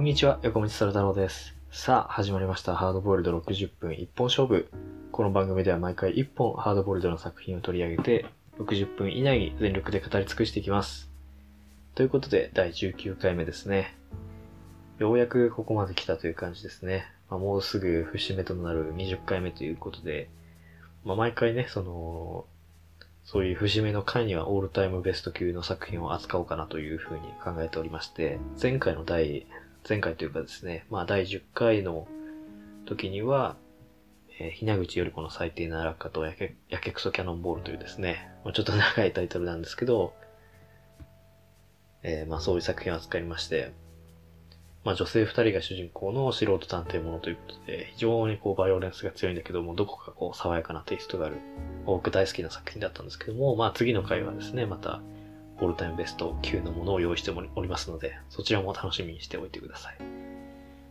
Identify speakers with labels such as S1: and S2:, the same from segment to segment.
S1: こんにちは、横道そ太郎です。さあ、始まりました。ハードボイルド60分一本勝負。この番組では毎回1本ハードボイルドの作品を取り上げて、60分以内に全力で語り尽くしていきます。ということで、第19回目ですね。ようやくここまで来たという感じですね。まあ、もうすぐ節目となる20回目ということで、まあ、毎回ね、その、そういう節目の回にはオールタイムベスト級の作品を扱おうかなというふうに考えておりまして、前回の第、前回というかですね、まあ第10回の時には、えー、ひな口よりこの最低な落下とやけ、やけくそキャノンボールというですね、まあ、ちょっと長いタイトルなんですけど、えー、まあそういう作品を扱いまして、まあ女性二人が主人公の素人探偵ものということで、非常にこうバイオレンスが強いんだけども、どこかこう爽やかなテイストがある、僕大好きな作品だったんですけども、まあ次の回はですね、また、オールタイムベスト級のものを用意しておりますので、そちらも楽しみにしておいてください。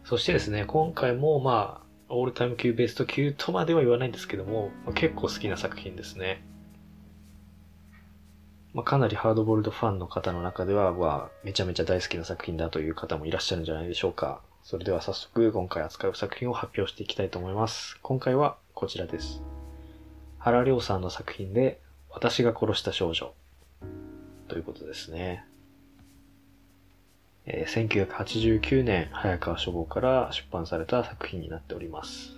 S1: そしてですね、今回もまあ、オールタイム級ベスト級とまでは言わないんですけどもま、結構好きな作品ですね。まあ、かなりハードボールドファンの方の中では、まあ、めちゃめちゃ大好きな作品だという方もいらっしゃるんじゃないでしょうか。それでは早速今回扱う作品を発表していきたいと思います。今回はこちらです。原良さんの作品で、私が殺した少女。ということですね。えー、1989年、早川書房から出版された作品になっております。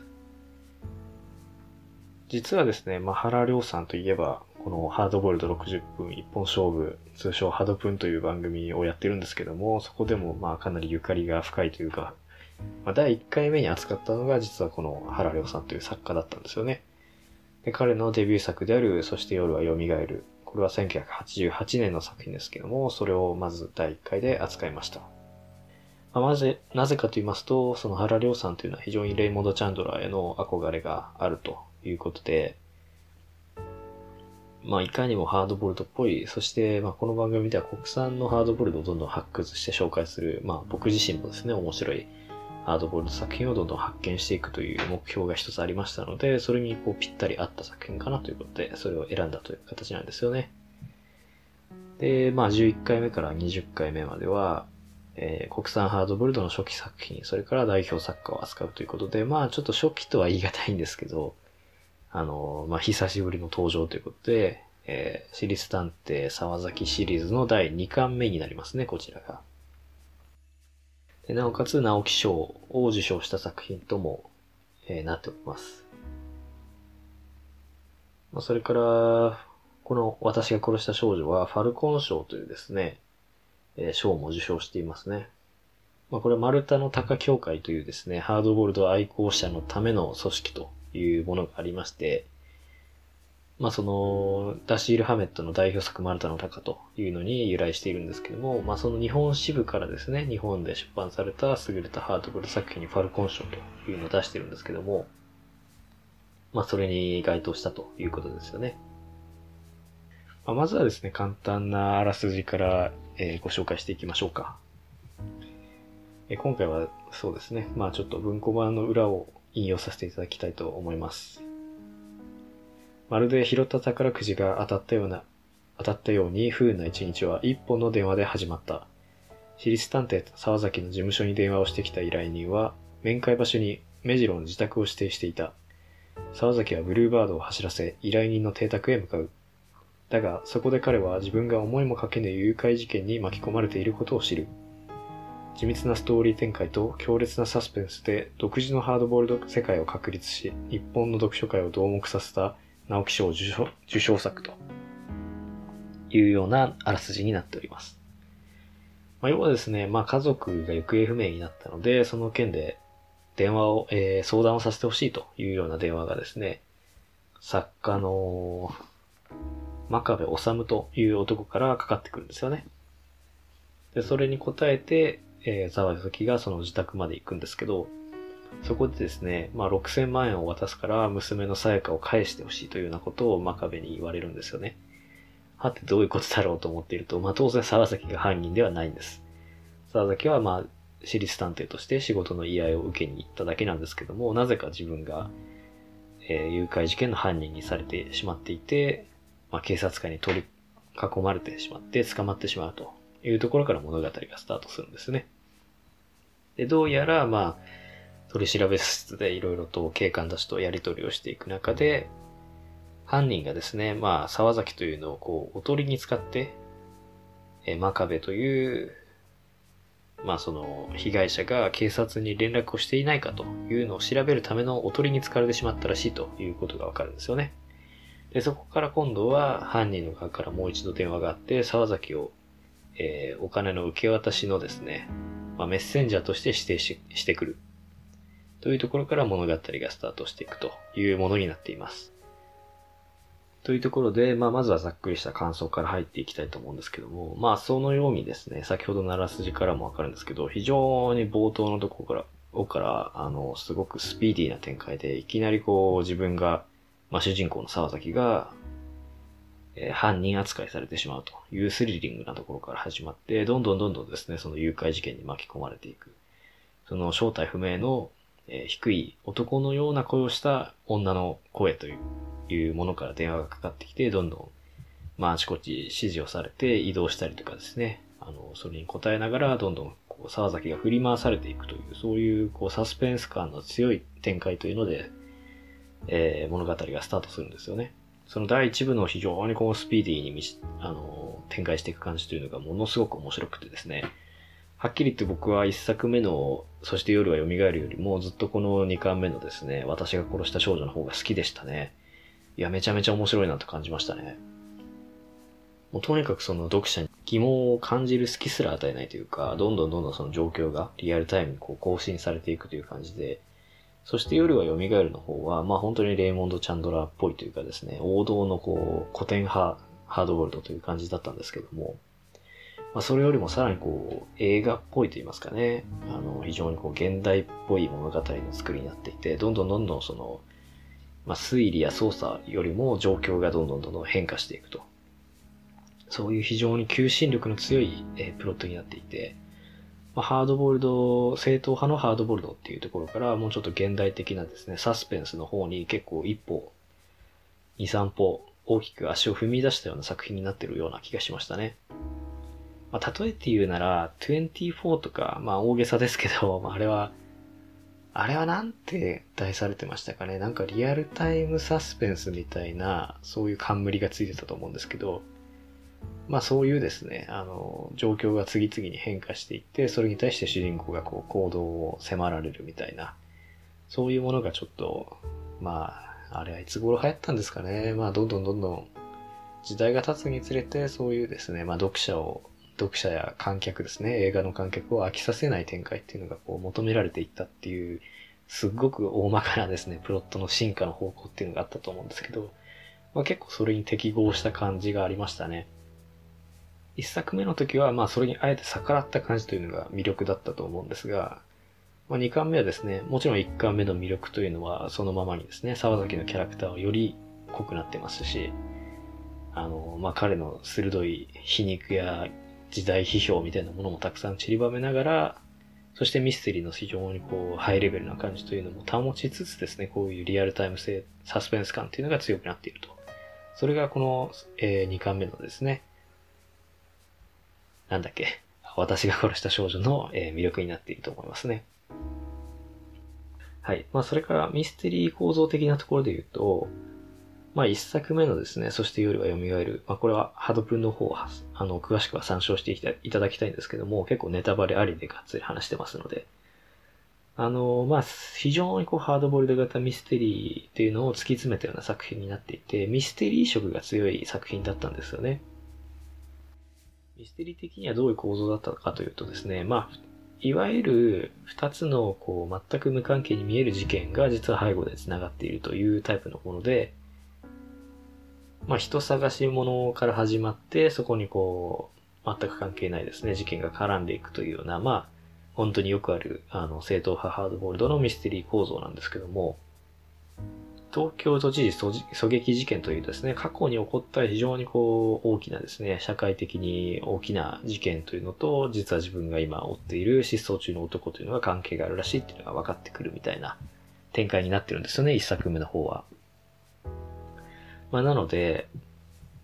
S1: 実はですね、まあ、原良さんといえば、このハードボイルド60分一本勝負、通称ハドプンという番組をやってるんですけども、そこでもまあかなりゆかりが深いというか、まあ、第1回目に扱ったのが実はこの原良さんという作家だったんですよね。で、彼のデビュー作である、そして夜は蘇る。これは1988年の作品ですけども、それをまず第1回で扱いました。まあ、まず、なぜかと言いますと、その原良さんというのは非常にレイモンド・チャンドラーへの憧れがあるということで、まあ、いかにもハードボルトっぽい、そして、まあ、この番組では国産のハードボルトをどんどん発掘して紹介する、まあ、僕自身もですね、面白いハードボルト作品をどんどん発見していくという目標が一つありましたので、それにこうぴったり合った作品かなということで、それを選んだという形なんですよね。で、まあ、11回目から20回目までは、えー、国産ハードボルトの初期作品、それから代表作家を扱うということで、まあ、ちょっと初期とは言い難いんですけど、あの、まあ、久しぶりの登場ということで、えー、私立探偵沢崎シリーズの第2巻目になりますね、こちらが。でなおかつ、直木賞を受賞した作品とも、えー、なっております。まあ、それから、この私が殺した少女は、ファルコン賞というですね、えー、賞も受賞していますね。まあ、これはマルタの鷹協会というですね、ハードボールド愛好者のための組織というものがありまして、まあその、ダシール・ハメットの代表作マルタの鷹というのに由来しているんですけども、まあその日本支部からですね、日本で出版された優れたハードボール作品にファルコン賞というのを出してるんですけども、まあそれに該当したということですよね。まあ、まずはですね、簡単なあらすじから、え、ご紹介していきましょうか。え、今回はそうですね、まあちょっと文庫版の裏を引用させていただきたいと思います。まるで拾った宝くじが当たったような、当たったように不運な一日は一本の電話で始まった。私立探偵沢崎の事務所に電話をしてきた依頼人は、面会場所に目白の自宅を指定していた。沢崎はブルーバードを走らせ、依頼人の邸宅へ向かう。だが、そこで彼は自分が思いもかけぬ誘拐事件に巻き込まれていることを知る。緻密なストーリー展開と強烈なサスペンスで独自のハードボールド世界を確立し、日本の読書界を瞠目させた直木賞受賞受賞作というようなあらすじになっております。まあ、要はですね、まあ家族が行方不明になったので、その件で電話を、えー、相談をさせてほしいというような電話がですね、作家の真壁治という男からかかってくるんですよね。で、それに答えて、えー、沢崎がその自宅まで行くんですけど、そこでですね、まあ6000万円を渡すから娘のさやかを返してほしいというようなことを真壁に言われるんですよね。はてどういうことだろうと思っていると、まあ当然沢崎が犯人ではないんです。沢崎はまあ私立探偵として仕事の依頼を受けに行っただけなんですけども、なぜか自分が、えー、誘拐事件の犯人にされてしまっていて、まあ警察官に取り囲まれてしまって捕まってしまうというところから物語がスタートするんですね。で、どうやら、まあ、取り調べ室でいろいろと警官たちとやり取りをしていく中で、犯人がですね、まあ、沢崎というのをこう、おとりに使って、え真壁という、まあその、被害者が警察に連絡をしていないかというのを調べるためのおとりに使われてしまったらしいということがわかるんですよね。で、そこから今度は犯人の側からもう一度電話があって、沢崎を、えー、お金の受け渡しのですね、まあ、メッセンジャーとして指定ししてくる。というところから物語がスタートしていくというものになっています。というところで、まあ、まずはざっくりした感想から入っていきたいと思うんですけども、まあ、そのようにですね、先ほどならすじからもわかるんですけど、非常に冒頭のところからを、から、あの、すごくスピーディーな展開で、いきなりこう、自分が、まあ、主人公の沢崎が、えー、犯人扱いされてしまうというスリリングなところから始まって、どんどんどんどんですね、その誘拐事件に巻き込まれていく。その正体不明の、えー、低い男のような声をした女の声といういうものから電話がかかってきて、どんどん、まあ、あちこち指示をされて移動したりとかですね、あの、それに応えながら、どんどん、こう、沢崎が振り回されていくという、そういう、こう、サスペンス感の強い展開というので、えー、物語がスタートするんですよね。その第一部の非常にこう、スピーディーにみし、あの、展開していく感じというのがものすごく面白くてですね、はっきり言って僕は一作目の、そして夜は蘇るよりもずっとこの二巻目のですね、私が殺した少女の方が好きでしたね。いや、めちゃめちゃ面白いなと感じましたね。もうとにかくその読者に疑問を感じる好きすら与えないというか、どんどんどんどんその状況がリアルタイムにこう更新されていくという感じで、そして夜は蘇るの方は、まあ本当にレイモンド・チャンドラーっぽいというかですね、王道のこう古典派ハードボールドという感じだったんですけども、まあそれよりもさらにこう映画っぽいと言いますかね、あの非常にこう現代っぽい物語の作りになっていて、どんどんどんどんそのまあ、推理や操作よりも状況がどんどんどんどん変化していくと。そういう非常に求心力の強い、え、プロットになっていて、まあ、ハードボールド、正統派のハードボールドっていうところから、もうちょっと現代的なですね、サスペンスの方に結構一歩、二三歩、大きく足を踏み出したような作品になってるような気がしましたね。まあ、例えて言うなら、24とか、まあ大げさですけど、まあ、あれはあれはなんて題されてましたかねなんかリアルタイムサスペンスみたいな、そういう冠がついてたと思うんですけど、まあそういうですね、あの、状況が次々に変化していって、それに対して主人公がこう行動を迫られるみたいな、そういうものがちょっと、まあ、あれはいつ頃流行ったんですかね。まあどんどんどんどん時代が経つにつれて、そういうですね、まあ読者を読者や観客ですね、映画の観客を飽きさせない展開っていうのがこう求められていったっていう、すっごく大まかなですね、プロットの進化の方向っていうのがあったと思うんですけど、まあ、結構それに適合した感じがありましたね。一作目の時は、まあそれにあえて逆らった感じというのが魅力だったと思うんですが、まあ、2巻目はですね、もちろん1巻目の魅力というのはそのままにですね、沢崎のキャラクターをより濃くなってますし、あの、まあ、彼の鋭い皮肉や時代批評みたいなものもたくさん散りばめながら、そしてミステリーの非常にこう、ハイレベルな感じというのも保ちつつですね、こういうリアルタイム性、サスペンス感っていうのが強くなっていると。それがこの、えー、2巻目のですね、なんだっけ、私が殺した少女の、えー、魅力になっていると思いますね。はい。まあ、それからミステリー構造的なところで言うと、まあ一作目のですね、そして夜は蘇る。まあこれはハドプンの方をあの、詳しくは参照していただきたいんですけども、結構ネタバレありでがっつり話してますので、あの、まあ非常にこうハードボールド型ミステリーっていうのを突き詰めたような作品になっていて、ミステリー色が強い作品だったんですよね。ミステリー的にはどういう構造だったかというとですね、まあ、いわゆる二つのこう全く無関係に見える事件が実は背後で繋がっているというタイプのもので、まあ人探し物から始まって、そこにこう、全く関係ないですね、事件が絡んでいくというような、まあ、本当によくある、あの、正統派ハードボールドのミステリー構造なんですけども、東京都知事狙撃事件というですね、過去に起こった非常にこう、大きなですね、社会的に大きな事件というのと、実は自分が今追っている失踪中の男というのが関係があるらしいっていうのが分かってくるみたいな展開になってるんですよね、一作目の方は。まあ、なので、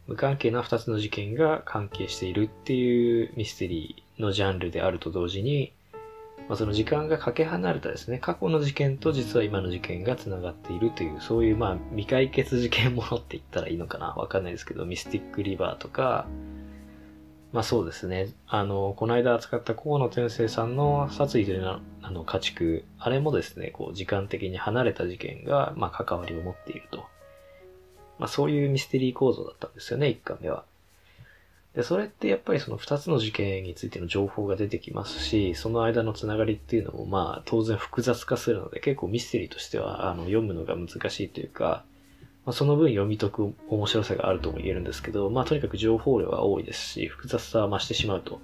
S1: 無関係な二つの事件が関係しているっていうミステリーのジャンルであると同時に、まあ、その時間がかけ離れたですね、過去の事件と実は今の事件が繋がっているという、そういうまあ未解決事件ものって言ったらいいのかなわかんないですけど、ミスティックリバーとか、まあそうですね。あの、この間扱った河野天生さんの殺意というのあの家畜、あれもですね、こう時間的に離れた事件が、まあ関わりを持っていると。まあそういうミステリー構造だったんですよね、一巻目は。で、それってやっぱりその二つの事件についての情報が出てきますし、その間のつながりっていうのもまあ当然複雑化するので結構ミステリーとしてはあの読むのが難しいというか、まあ、その分読み解く面白さがあるとも言えるんですけど、まあとにかく情報量は多いですし、複雑さは増してしまうと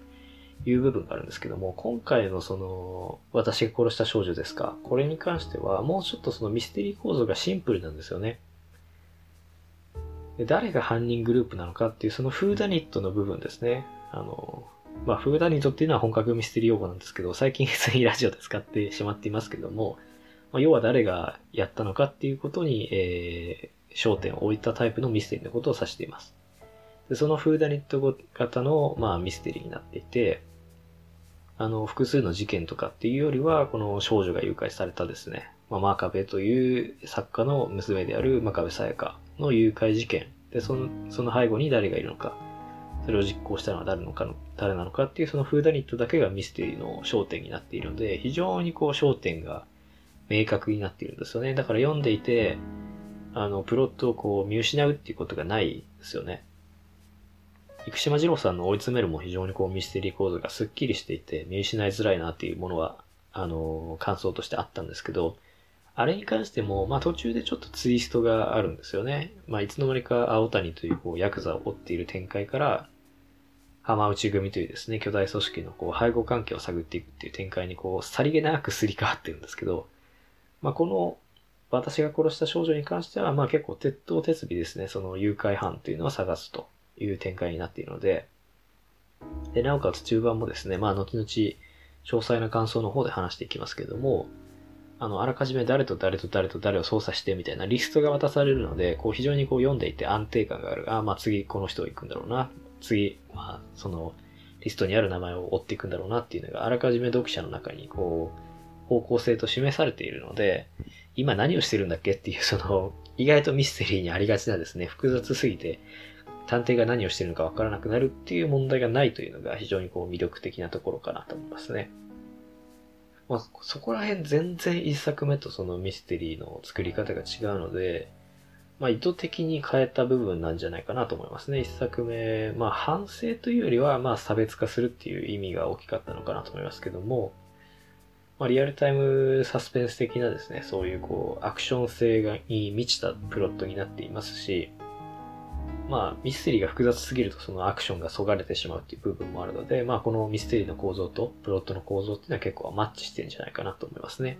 S1: いう部分があるんですけども、今回のその、私が殺した少女ですか、これに関してはもうちょっとそのミステリー構造がシンプルなんですよね。で誰が犯人グループなのかっていうそのフーダニットの部分ですね。あの、まあ、フーダニットっていうのは本格ミステリー用語なんですけど、最近普通にラジオで使ってしまっていますけども、まあ、要は誰がやったのかっていうことに、えー、焦点を置いたタイプのミステリーのことを指しています。でそのフーダニット型の、まあ、ミステリーになっていて、あの、複数の事件とかっていうよりは、この少女が誘拐されたですね、まあ、マーカベという作家の娘である真壁さやかの誘拐事件。で、その、その背後に誰がいるのか。それを実行したのは誰のかの、誰なのかっていうそのフーダニットだけがミステリーの焦点になっているので、非常にこう焦点が明確になっているんですよね。だから読んでいて、あの、プロットをこう見失うっていうことがないですよね。生島二郎さんの追い詰めるも非常にこうミステリー構造がスッキリしていて見失いづらいなっていうものは、あの、感想としてあったんですけど、あれに関しても、まあ途中でちょっとツイストがあるんですよね。まあいつの間にか青谷というこうヤクザを追っている展開から、浜内組というですね、巨大組織のこう背後関係を探っていくっていう展開にこう、さりげなくすり替わってるんですけど、まあこの私が殺した少女に関しては、まあ結構鉄頭鉄尾ですね、その誘拐犯というのを探すという展開になっているので、で、なおかつ中盤もですね、まあ後々詳細な感想の方で話していきますけども、あの、あらかじめ誰と誰と誰と誰を操作してみたいなリストが渡されるので、こう非常にこう読んでいて安定感がある。あ、まあ次この人行くんだろうな。次、まあそのリストにある名前を追っていくんだろうなっていうのがあらかじめ読者の中にこう方向性と示されているので、今何をしてるんだっけっていうその意外とミステリーにありがちなですね、複雑すぎて探偵が何をしてるのかわからなくなるっていう問題がないというのが非常にこう魅力的なところかなと思いますね。まあ、そこら辺全然一作目とそのミステリーの作り方が違うので、まあ、意図的に変えた部分なんじゃないかなと思いますね。一作目、まあ、反省というよりは、ま、差別化するっていう意味が大きかったのかなと思いますけども、まあ、リアルタイムサスペンス的なですね、そういうこう、アクション性がに満ちたプロットになっていますし、まあ、ミステリーが複雑すぎるとそのアクションがそがれてしまうっていう部分もあるので、まあ、このミステリーの構造とプロットの構造っていうのは結構マッチしてるんじゃないかなと思いますね。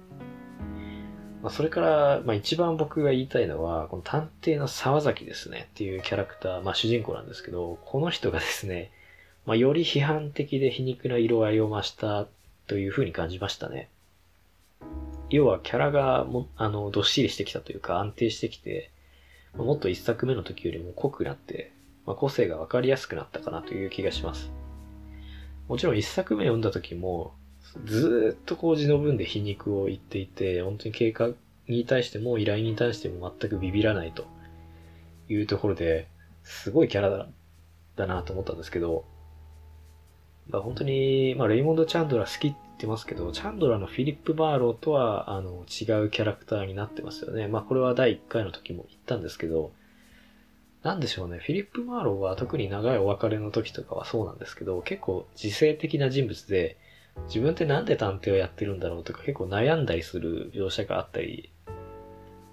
S1: まあ、それから、まあ、一番僕が言いたいのは、この探偵の沢崎ですねっていうキャラクター、まあ、主人公なんですけど、この人がですね、まあ、より批判的で皮肉な色合いを増したという風に感じましたね。要はキャラがも、あの、どっしりしてきたというか安定してきて、もっと一作目の時よりも濃くなって、まあ、個性がわかりやすくなったかなという気がします。もちろん一作目読んだ時も、ずっとこう字の文で皮肉を言っていて、本当に経過に対しても依頼に対しても全くビビらないというところで、すごいキャラだだなと思ったんですけど、まあ、本当に、まあ、レイモンド・チャンドラ好きってますけど、チャンドラーのフィリップ・バーローとは、あの、違うキャラクターになってますよね。まあ、これは第1回の時も言ったんですけど、なんでしょうね。フィリップ・バーローは特に長いお別れの時とかはそうなんですけど、結構自制的な人物で、自分ってなんで探偵をやってるんだろうとか結構悩んだりする描写があったり、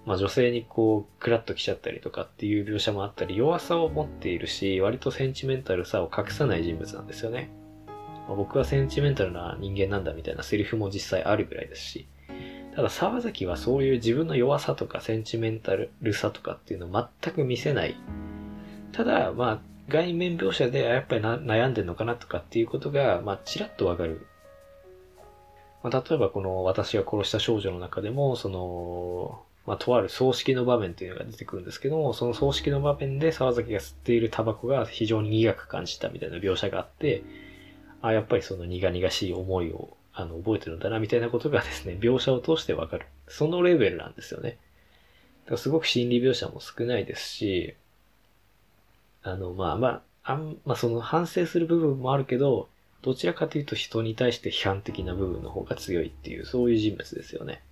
S1: まあ女性にこう、クラッと来ちゃったりとかっていう描写もあったり、弱さを持っているし、割とセンチメンタルさを隠さない人物なんですよね。まあ、僕はセンチメンタルな人間なんだみたいなセリフも実際あるぐらいですし、ただ沢崎はそういう自分の弱さとかセンチメンタルさとかっていうのを全く見せない。ただ、まあ、外面描写でやっぱり悩んでるのかなとかっていうことが、まあ、ちらっとわかる。まあ、例えばこの私が殺した少女の中でも、その、まあ、とある葬式の場面っていうのが出てくるんですけども、その葬式の場面で沢崎が吸っているタバコが非常に苦く感じたみたいな描写があって、あやっぱりその苦々しい思いをあの、覚えてるんだな、みたいなことがですね、描写を通してわかる。そのレベルなんですよね。だからすごく心理描写も少ないですし、あの、まあまあ、あん、まあその反省する部分もあるけど、どちらかというと人に対して批判的な部分の方が強いっていう、そういう人物ですよね。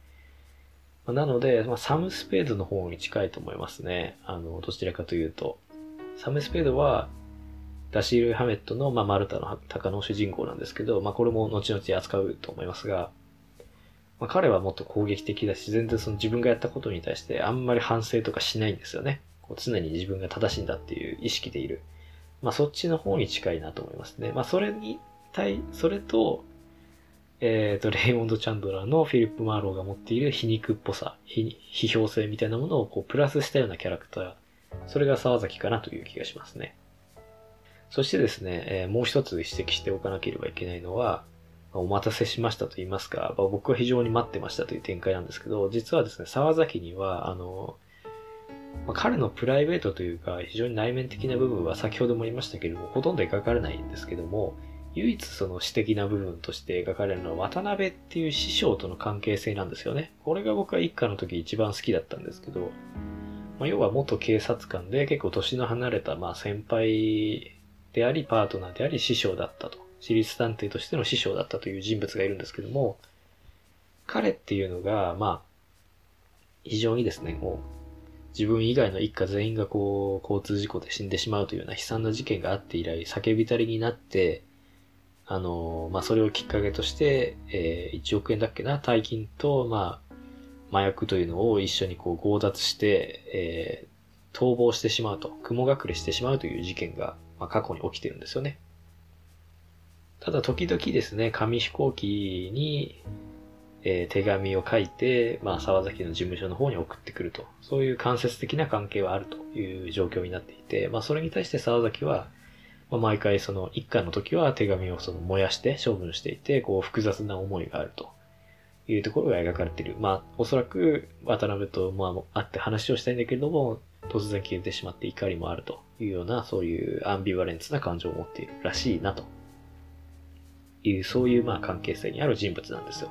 S1: まあ、なので、まあ、サム・スペードの方に近いと思いますね。あの、どちらかというと。サム・スペードは、ダシール・ハメットの、まあ、マルタの鷹の主人公なんですけど、まあ、これも後々扱うと思いますが、まあ、彼はもっと攻撃的だし、全然その自分がやったことに対してあんまり反省とかしないんですよね。こう常に自分が正しいんだっていう意識でいる。まあ、そっちの方に近いなと思いますね。まあ、それに対、それと、えっ、ー、と、レイモンド・チャンドラーのフィリップ・マーローが持っている皮肉っぽさ、批評性みたいなものをこうプラスしたようなキャラクター、それが沢崎かなという気がしますね。そしてですね、えー、もう一つ指摘しておかなければいけないのは、お待たせしましたと言いますか、まあ、僕は非常に待ってましたという展開なんですけど、実はですね、沢崎には、あの、まあ、彼のプライベートというか、非常に内面的な部分は先ほども言いましたけれども、ほとんど描かれないんですけども、唯一その私的な部分として描かれるのは渡辺っていう師匠との関係性なんですよね。これが僕は一家の時一番好きだったんですけど、まあ、要は元警察官で結構年の離れたまあ先輩でありパートナーであり師匠だったと。私立探偵としての師匠だったという人物がいるんですけども、彼っていうのが、まあ、非常にですね、もう自分以外の一家全員がこう、交通事故で死んでしまうというような悲惨な事件があって以来、叫びたりになって、あの、まあ、それをきっかけとして、えー、1億円だっけな、大金と、まあ、麻薬というのを一緒にこう強奪して、えー、逃亡してしまうと、雲隠れしてしまうという事件が、まあ、過去に起きてるんですよね。ただ時々ですね、紙飛行機に、えー、手紙を書いて、まあ、沢崎の事務所の方に送ってくると。そういう間接的な関係はあるという状況になっていて、まあ、それに対して沢崎は、まあ、毎回その一家の時は手紙をその燃やして処分していて、こう複雑な思いがあるというところが描かれている。まあ、おそらく渡辺とまあ会って話をしたいんだけれども、突然消えてしまって怒りもあるというような、そういうアンビバレンスな感情を持っているらしいなという、そういうまあ関係性にある人物なんですよ。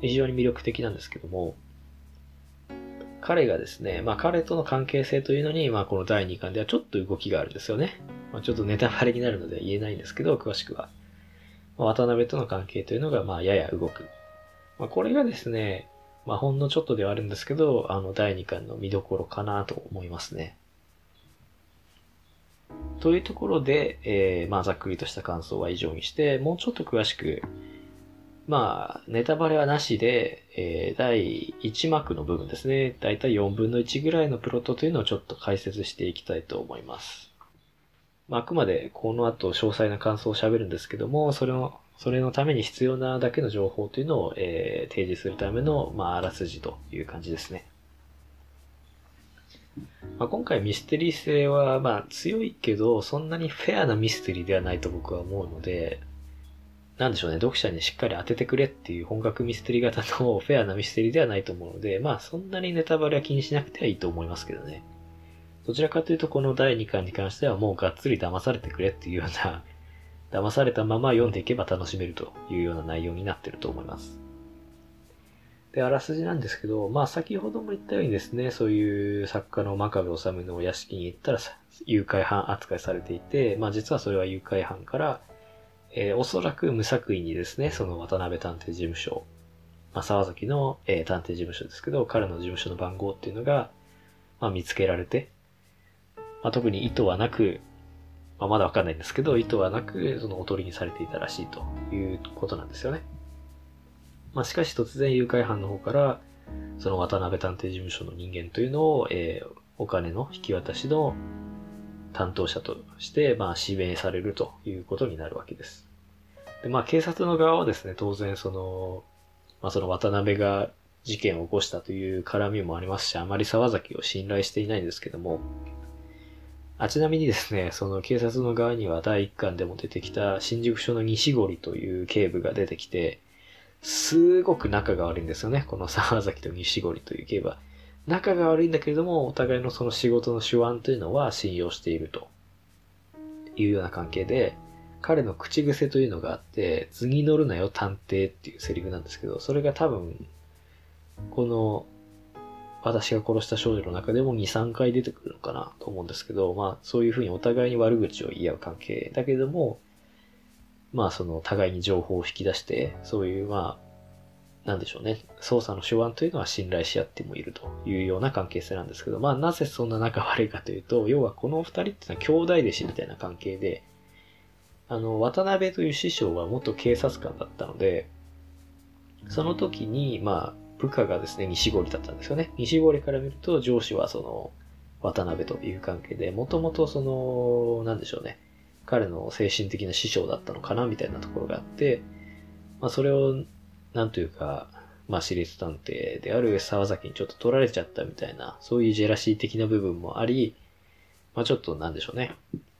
S1: 非常に魅力的なんですけども、彼がですね、まあ彼との関係性というのに、まあこの第2巻ではちょっと動きがあるんですよね。まあちょっとネタバレになるので言えないんですけど、詳しくは。まあ、渡辺との関係というのが、まあやや動く。まあこれがですね、まあほんのちょっとではあるんですけど、あの第2巻の見どころかなと思いますね。というところで、えー、まあざっくりとした感想は以上にして、もうちょっと詳しく、まあ、ネタバレはなしで、えー、第1幕の部分ですね。だいたい4分の1ぐらいのプロットというのをちょっと解説していきたいと思います。まあ、あくまでこの後詳細な感想を喋るんですけども、それの、それのために必要なだけの情報というのを、えー、提示するための、まあ、あらすじという感じですね。まあ、今回ミステリー性は、まあ、強いけど、そんなにフェアなミステリーではないと僕は思うので、なんでしょうね、読者にしっかり当ててくれっていう本格ミステリー型の フェアなミステリーではないと思うので、まあそんなにネタバレは気にしなくてはいいと思いますけどね。どちらかというとこの第2巻に関してはもうがっつり騙されてくれっていうような、騙されたまま読んでいけば楽しめるというような内容になってると思います。で、あらすじなんですけど、まあ先ほども言ったようにですね、そういう作家の真壁治のお屋敷に行ったら誘拐犯扱いされていて、まあ実はそれは誘拐犯からえー、おそらく無作為にですね、その渡辺探偵事務所、まあ、沢崎の、えー、探偵事務所ですけど、彼の事務所の番号っていうのが、まあ、見つけられて、まあ、特に意図はなく、まあ、まだわかんないんですけど、意図はなく、そのおとりにされていたらしいということなんですよね。まあ、しかし突然誘拐犯の方から、その渡辺探偵事務所の人間というのを、えー、お金の引き渡しの担当者として、まあ、指名されるということになるわけです。で、まあ、警察の側はですね、当然その、まあ、その渡辺が事件を起こしたという絡みもありますし、あまり沢崎を信頼していないんですけども、あちなみにですね、その警察の側には第一巻でも出てきた新宿署の西堀という警部が出てきて、すごく仲が悪いんですよね。この沢崎と西堀という警部は。仲が悪いんだけれども、お互いのその仕事の手腕というのは信用しているというような関係で、彼の口癖というのがあって、図に乗るなよ探偵っていうセリフなんですけど、それが多分、この、私が殺した少女の中でも2、3回出てくるのかなと思うんですけど、まあそういうふうにお互いに悪口を言い合う関係だけども、まあその互いに情報を引き出して、そういうまあ、なんでしょうね。捜査の手腕というのは信頼し合ってもいるというような関係性なんですけど、まあなぜそんな仲悪いかというと、要はこの二人ってのは兄弟弟子みたいな関係で、あの、渡辺という師匠は元警察官だったので、その時に、まあ、部下がですね、西堀だったんですよね。西堀から見ると上司はその、渡辺という関係で、もともとその、なんでしょうね。彼の精神的な師匠だったのかなみたいなところがあって、まあそれを、なんというか、まあ私立探偵である沢崎にちょっと取られちゃったみたいな、そういうジェラシー的な部分もあり、まあちょっとなんでしょうね。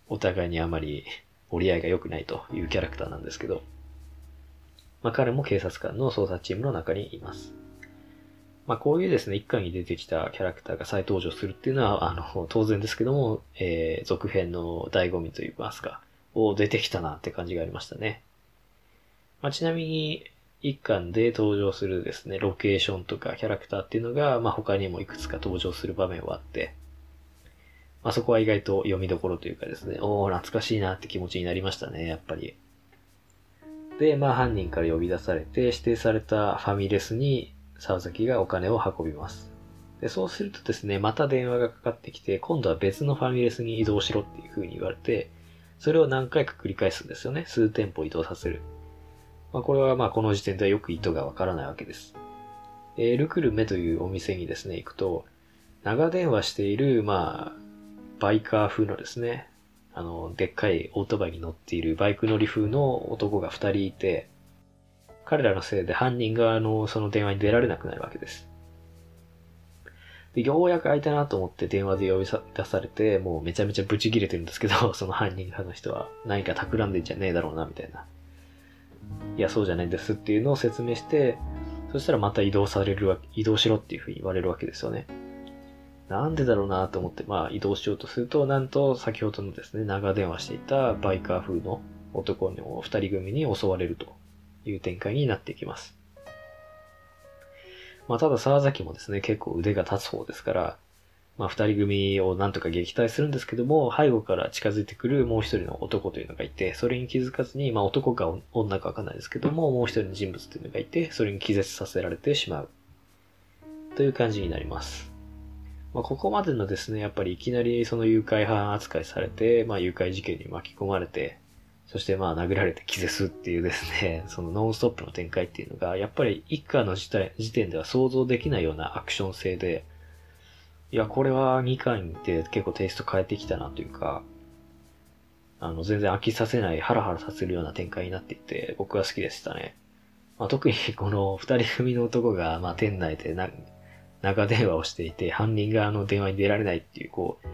S1: お互いにあまり折り合いが良くないというキャラクターなんですけど、まあ彼も警察官の捜査チームの中にいます。まあこういうですね、一巻に出てきたキャラクターが再登場するっていうのは、あの、当然ですけども、えー、続編の醍醐味といいますか、を出てきたなって感じがありましたね。まあちなみに、一巻で登場するですね、ロケーションとかキャラクターっていうのが、まあ他にもいくつか登場する場面はあって、まあそこは意外と読みどころというかですね、おー、懐かしいなって気持ちになりましたね、やっぱり。で、まあ犯人から呼び出されて指定されたファミレスに沢崎がお金を運びます。で、そうするとですね、また電話がかかってきて、今度は別のファミレスに移動しろっていう風に言われて、それを何回か繰り返すんですよね。数店舗移動させる。まあ、これはまあこの時点ではよく意図がわからないわけです。え、ルクルメというお店にですね、行くと、長電話している、まあ、バイカー風のですね、あの、でっかいオートバイに乗っているバイク乗り風の男が二人いて、彼らのせいで犯人があの、その電話に出られなくなるわけです。で、ようやく開いたなと思って電話で呼び出されて、もうめちゃめちゃブチ切れてるんですけど、その犯人派の人は何か企んでんじゃねえだろうな、みたいな。いや、そうじゃないんですっていうのを説明して、そしたらまた移動されるわけ、移動しろっていうふうに言われるわけですよね。なんでだろうなと思って、まあ移動しようとすると、なんと先ほどのですね、長電話していたバイカー風の男の二人組に襲われるという展開になっていきます。まあ、ただ沢崎もですね、結構腕が立つ方ですから、まあ、二人組をなんとか撃退するんですけども、背後から近づいてくるもう一人の男というのがいて、それに気づかずに、まあ、男か女かわかんないですけども、もう一人の人物というのがいて、それに気絶させられてしまう。という感じになります。まあ、ここまでのですね、やっぱりいきなりその誘拐犯扱いされて、まあ、誘拐事件に巻き込まれて、そしてまあ殴られて気絶すっていうですね、そのノンストップの展開っていうのが、やっぱり一家の時点では想像できないようなアクション性で、いや、これは2巻で結構テイスト変えてきたなというか、あの、全然飽きさせない、ハラハラさせるような展開になっていて、僕は好きでしたね。まあ、特にこの二人組の男が、まあ、店内でな、長電話をしていて、犯人があの電話に出られないっていう、こう、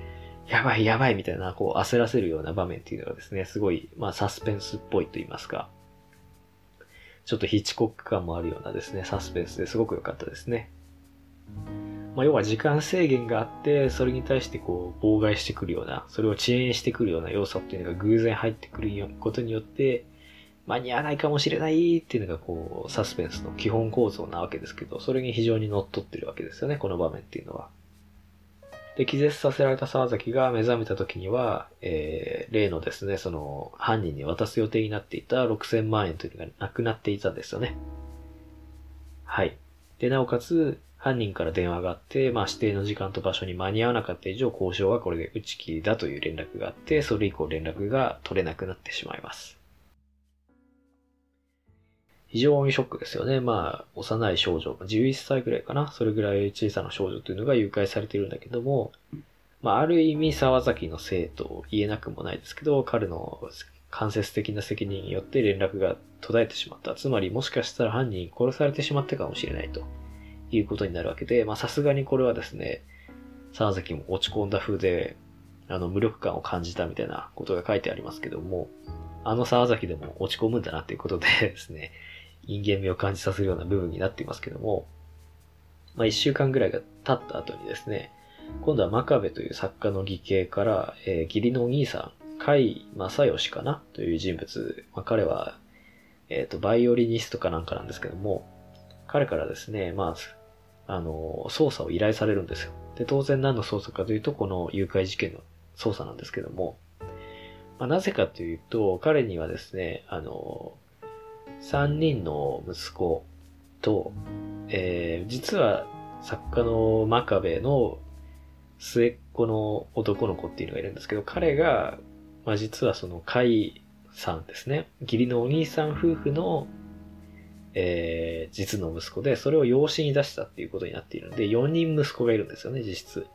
S1: やばいやばいみたいな、こう焦らせるような場面っていうのがですね、すごい、まあサスペンスっぽいと言いますか、ちょっとヒッチコック感もあるようなですね、サスペンスですごく良かったですね。まあ要は時間制限があって、それに対してこう妨害してくるような、それを遅延してくるような要素っていうのが偶然入ってくることによって、間に合わないかもしれないっていうのがこう、サスペンスの基本構造なわけですけど、それに非常に乗っ取ってるわけですよね、この場面っていうのは。で、気絶させられた沢崎が目覚めた時には、えー、例のですね、その、犯人に渡す予定になっていた6000万円というのがなくなっていたんですよね。はい。で、なおかつ、犯人から電話があって、まあ指定の時間と場所に間に合わなかった以上、交渉はこれで打ち切りだという連絡があって、それ以降連絡が取れなくなってしまいます。非常にショックですよね。まあ、幼い少女、11歳ぐらいかな。それぐらい小さな少女というのが誘拐されているんだけども、まあ、ある意味沢崎のせいと言えなくもないですけど、彼の間接的な責任によって連絡が途絶えてしまった。つまり、もしかしたら犯人殺されてしまったかもしれないということになるわけで、まあ、さすがにこれはですね、沢崎も落ち込んだ風で、あの、無力感を感じたみたいなことが書いてありますけども、あの沢崎でも落ち込むんだなっていうことでですね、人間味を感じさせるような部分になっていますけども、まあ一週間ぐらいが経った後にですね、今度は真壁という作家の義兄から、えー、義理のお兄さん甲斐正義かなという人物。まあ、彼は、えっ、と、バイオリニストかなんかなんですけども、彼からですね、まあ、あの、捜査を依頼されるんですよ。で、当然何の捜査かというと、この誘拐事件の捜査なんですけども、まあ、なぜかというと、彼にはですね、あの、3人の息子と、えー、実は作家の真壁の末っ子の男の子っていうのがいるんですけど、彼が、まあ、実はその海さんですね。義理のお兄さん夫婦の、えー、実の息子で、それを養子に出したっていうことになっているので、4人息子がいるんですよね、実質。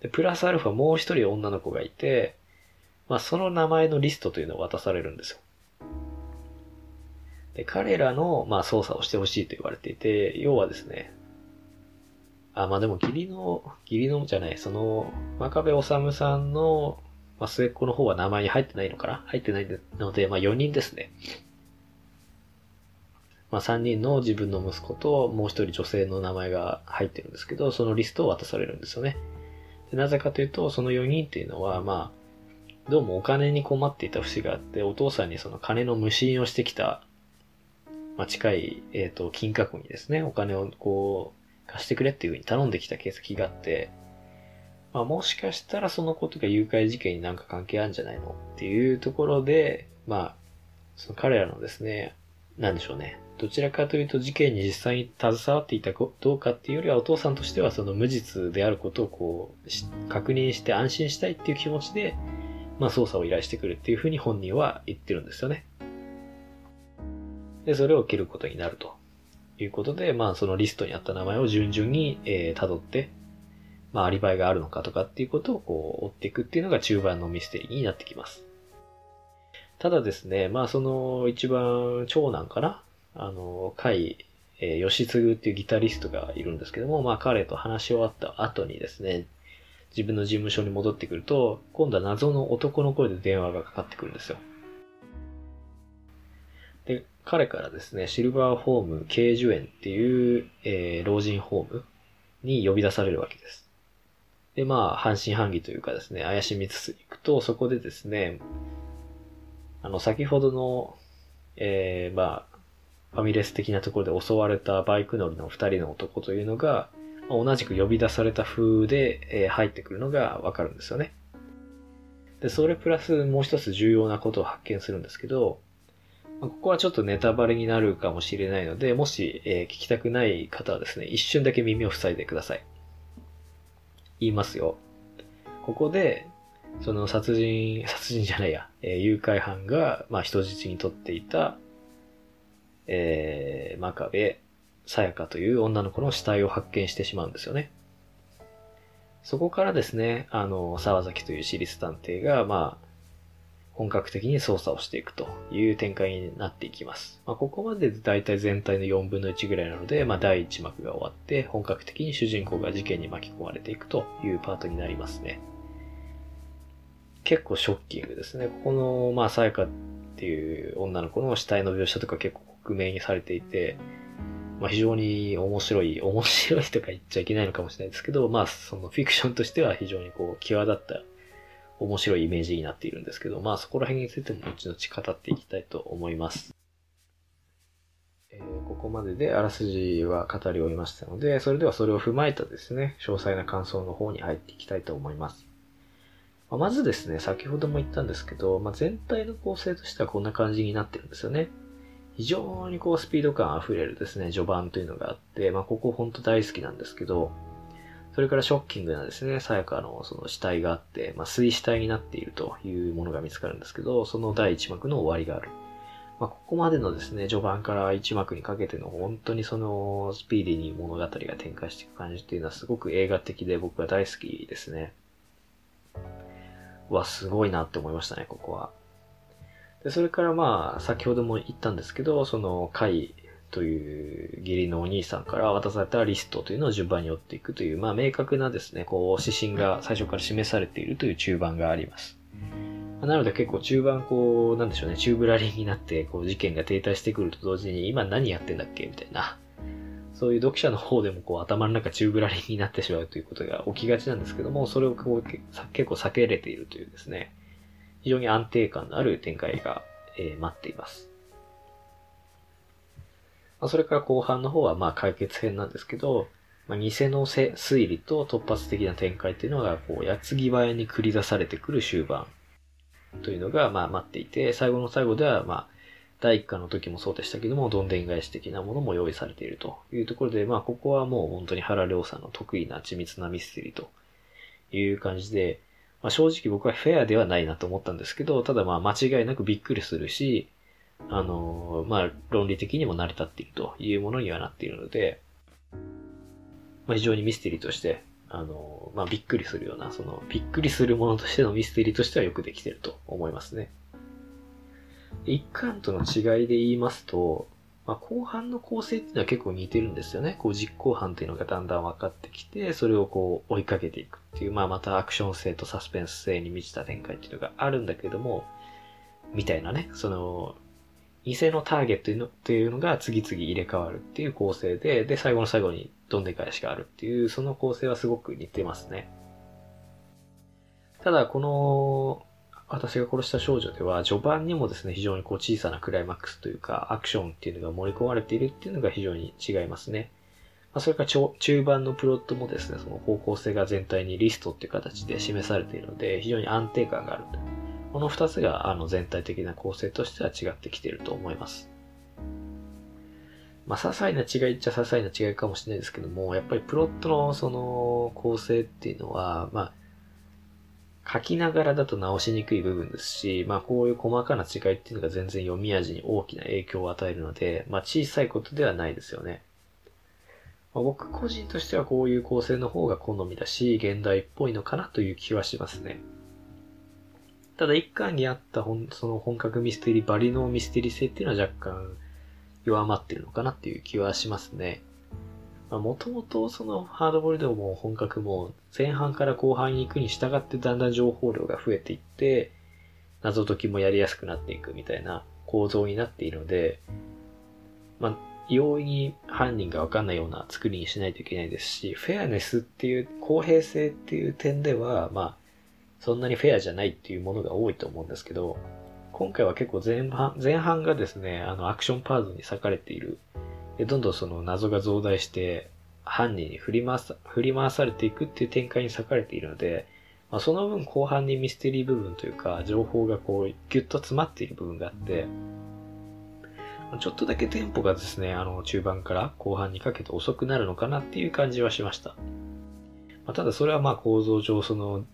S1: で、プラスアルファもう一人女の子がいて、まあ、その名前のリストというのを渡されるんですよ。で、彼らの、まあ、操作をしてほしいと言われていて、要はですね、あ、まあでも、義理の、義理のじゃない、その、真壁治さんの、まあ、末っ子の方は名前に入ってないのかな？入ってないので、まあ4人ですね。まあ3人の自分の息子ともう一人女性の名前が入ってるんですけど、そのリストを渡されるんですよね。でなぜかというと、その4人っていうのは、まあ、どうもお金に困っていた節があって、お父さんにその金の無心をしてきた、まあ、近い、えっ、ー、と、金閣にですね、お金をこう、貸してくれっていう風に頼んできた形跡があって、まあもしかしたらそのことが誘拐事件になんか関係あるんじゃないのっていうところで、まあ、その彼らのですね、なんでしょうね。どちらかというと事件に実際に携わっていたかどうかっていうよりはお父さんとしてはその無実であることをこう、確認して安心したいっていう気持ちで、まあ捜査を依頼してくるっていうふうに本人は言ってるんですよね。で、それを切ることになると。いうことで、まあそのリストにあった名前を順々に、えー、辿って、まあアリバイがあるのかとかっていうことをこう追っていくっていうのが中盤のミステリーになってきます。ただですね、まあその一番長男かなあの、甲斐、えー、吉継っていうギタリストがいるんですけども、まあ彼と話し終わった後にですね、自分の事務所に戻ってくると、今度は謎の男の声で電話がかかってくるんですよ。で、彼からですね、シルバーホーム慶寿園っていう、えー、老人ホームに呼び出されるわけです。で、まあ、半信半疑というかですね、怪しみつつ行くと、そこでですね、あの、先ほどの、えー、まあ、ファミレス的なところで襲われたバイク乗りの二人の男というのが、ま、同じく呼び出された風で、えー、入ってくるのがわかるんですよね。で、それプラスもう一つ重要なことを発見するんですけど、ここはちょっとネタバレになるかもしれないので、もし、えー、聞きたくない方はですね、一瞬だけ耳を塞いでください。言いますよ。ここで、その殺人、殺人じゃないや、えー、誘拐犯が、まあ、人質にとっていた、えー、真壁さやかという女の子の死体を発見してしまうんですよね。そこからですね、あの、沢崎という私立探偵が、まあ、本格的に操作をしていくという展開になっていきます。まあ、ここまでだいたい全体の4分の1ぐらいなので、まあ、第1幕が終わって、本格的に主人公が事件に巻き込まれていくというパートになりますね。結構ショッキングですね。ここの、まあ、さやかっていう女の子の死体の描写とか結構克明にされていて、まあ、非常に面白い、面白いとか言っちゃいけないのかもしれないですけど、まあ、そのフィクションとしては非常にこう、際立った面白いイメージになっているんですけど、まあそこら辺についても後々語っていきたいと思います。えー、ここまでであらすじは語り終えましたので、それではそれを踏まえたですね、詳細な感想の方に入っていきたいと思います。まあ、まずですね、先ほども言ったんですけど、まあ、全体の構成としてはこんな感じになってるんですよね。非常にこうスピード感溢れるですね、序盤というのがあって、まあ、ここほんと大好きなんですけど、それからショッキングなですね、さやかのその死体があって、まあ、水死体になっているというものが見つかるんですけど、その第1幕の終わりがある。まあ、ここまでのですね、序盤から1幕にかけての本当にそのスピーディーに物語が展開していく感じっていうのはすごく映画的で僕は大好きですね。わ、すごいなって思いましたね、ここは。で、それからまあ、先ほども言ったんですけど、その回という義理のお兄さんから渡されたリストというのを順番に追っていくという、まあ明確なですね、こう指針が最初から示されているという中盤があります。なので結構中盤こう、なんでしょうね、中ぶらりになって、こう事件が停滞してくると同時に、今何やってんだっけみたいな。そういう読者の方でもこう頭の中中ぶらりになってしまうということが起きがちなんですけども、それをこう結構避けれているというですね、非常に安定感のある展開が、えー、待っています。まあ、それから後半の方はまあ解決編なんですけど、まあ、偽の推理と突発的な展開っていうのが、こう、矢継ぎ早に繰り出されてくる終盤というのが、まあ待っていて、最後の最後では、まあ、第一巻の時もそうでしたけども、どんでん返し的なものも用意されているというところで、まあ、ここはもう本当に原良さんの得意な緻密なミステリーという感じで、まあ、正直僕はフェアではないなと思ったんですけど、ただまあ間違いなくびっくりするし、あの、まあ論理的にも成り立っているというものにはなっているので、まあ、非常にミステリーとして、あの、まあびっくりするような、そのびっくりするものとしてのミステリーとしてはよくできていると思いますね。一巻との違いで言いますと、まあ、後半の構成っていうのは結構似てるんですよね。こう実行犯っていうのがだんだん分かってきて、それをこう追いかけていくっていう、まあまたアクション性とサスペンス性に満ちた展開っていうのがあるんだけども、みたいなね、その、偽のターゲットのっていうのが次々入れ替わるっていう構成で、で、最後の最後にどんで返しがあるっていう、その構成はすごく似てますね。ただ、この、私が殺した少女では、序盤にもですね、非常にこう小さなクライマックスというか、アクションっていうのが盛り込まれているっていうのが非常に違いますね。まあ、それから中盤のプロットもですね、その方向性が全体にリストっていう形で示されているので、非常に安定感がある。この二つが、あの、全体的な構成としては違ってきていると思います。まあ、些細な違いっちゃ些細な違いかもしれないですけども、やっぱりプロットのその構成っていうのは、まあ、書きながらだと直しにくい部分ですし、まあこういう細かな違いっていうのが全然読み味に大きな影響を与えるので、まあ小さいことではないですよね。まあ、僕個人としてはこういう構成の方が好みだし、現代っぽいのかなという気はしますね。ただ一巻にあった本その本格ミステリー、バリのミステリー性っていうのは若干弱まってるのかなっていう気はしますね。もともとそのハードボールでも本格も前半から後半に行くに従ってだんだん情報量が増えていって、謎解きもやりやすくなっていくみたいな構造になっているので、まあ、容易に犯人がわかんないような作りにしないといけないですし、フェアネスっていう公平性っていう点では、まあ、そんなにフェアじゃないっていうものが多いと思うんですけど、今回は結構前半、前半がですね、あの、アクションパートに割かれている。で、どんどんその謎が増大して、犯人に振り回さ、振り回されていくっていう展開に裂かれているので、まあ、その分後半にミステリー部分というか、情報がこう、ギュッと詰まっている部分があって、ちょっとだけテンポがですね、あの、中盤から後半にかけて遅くなるのかなっていう感じはしました。まあ、ただそれはまあ構造上、その、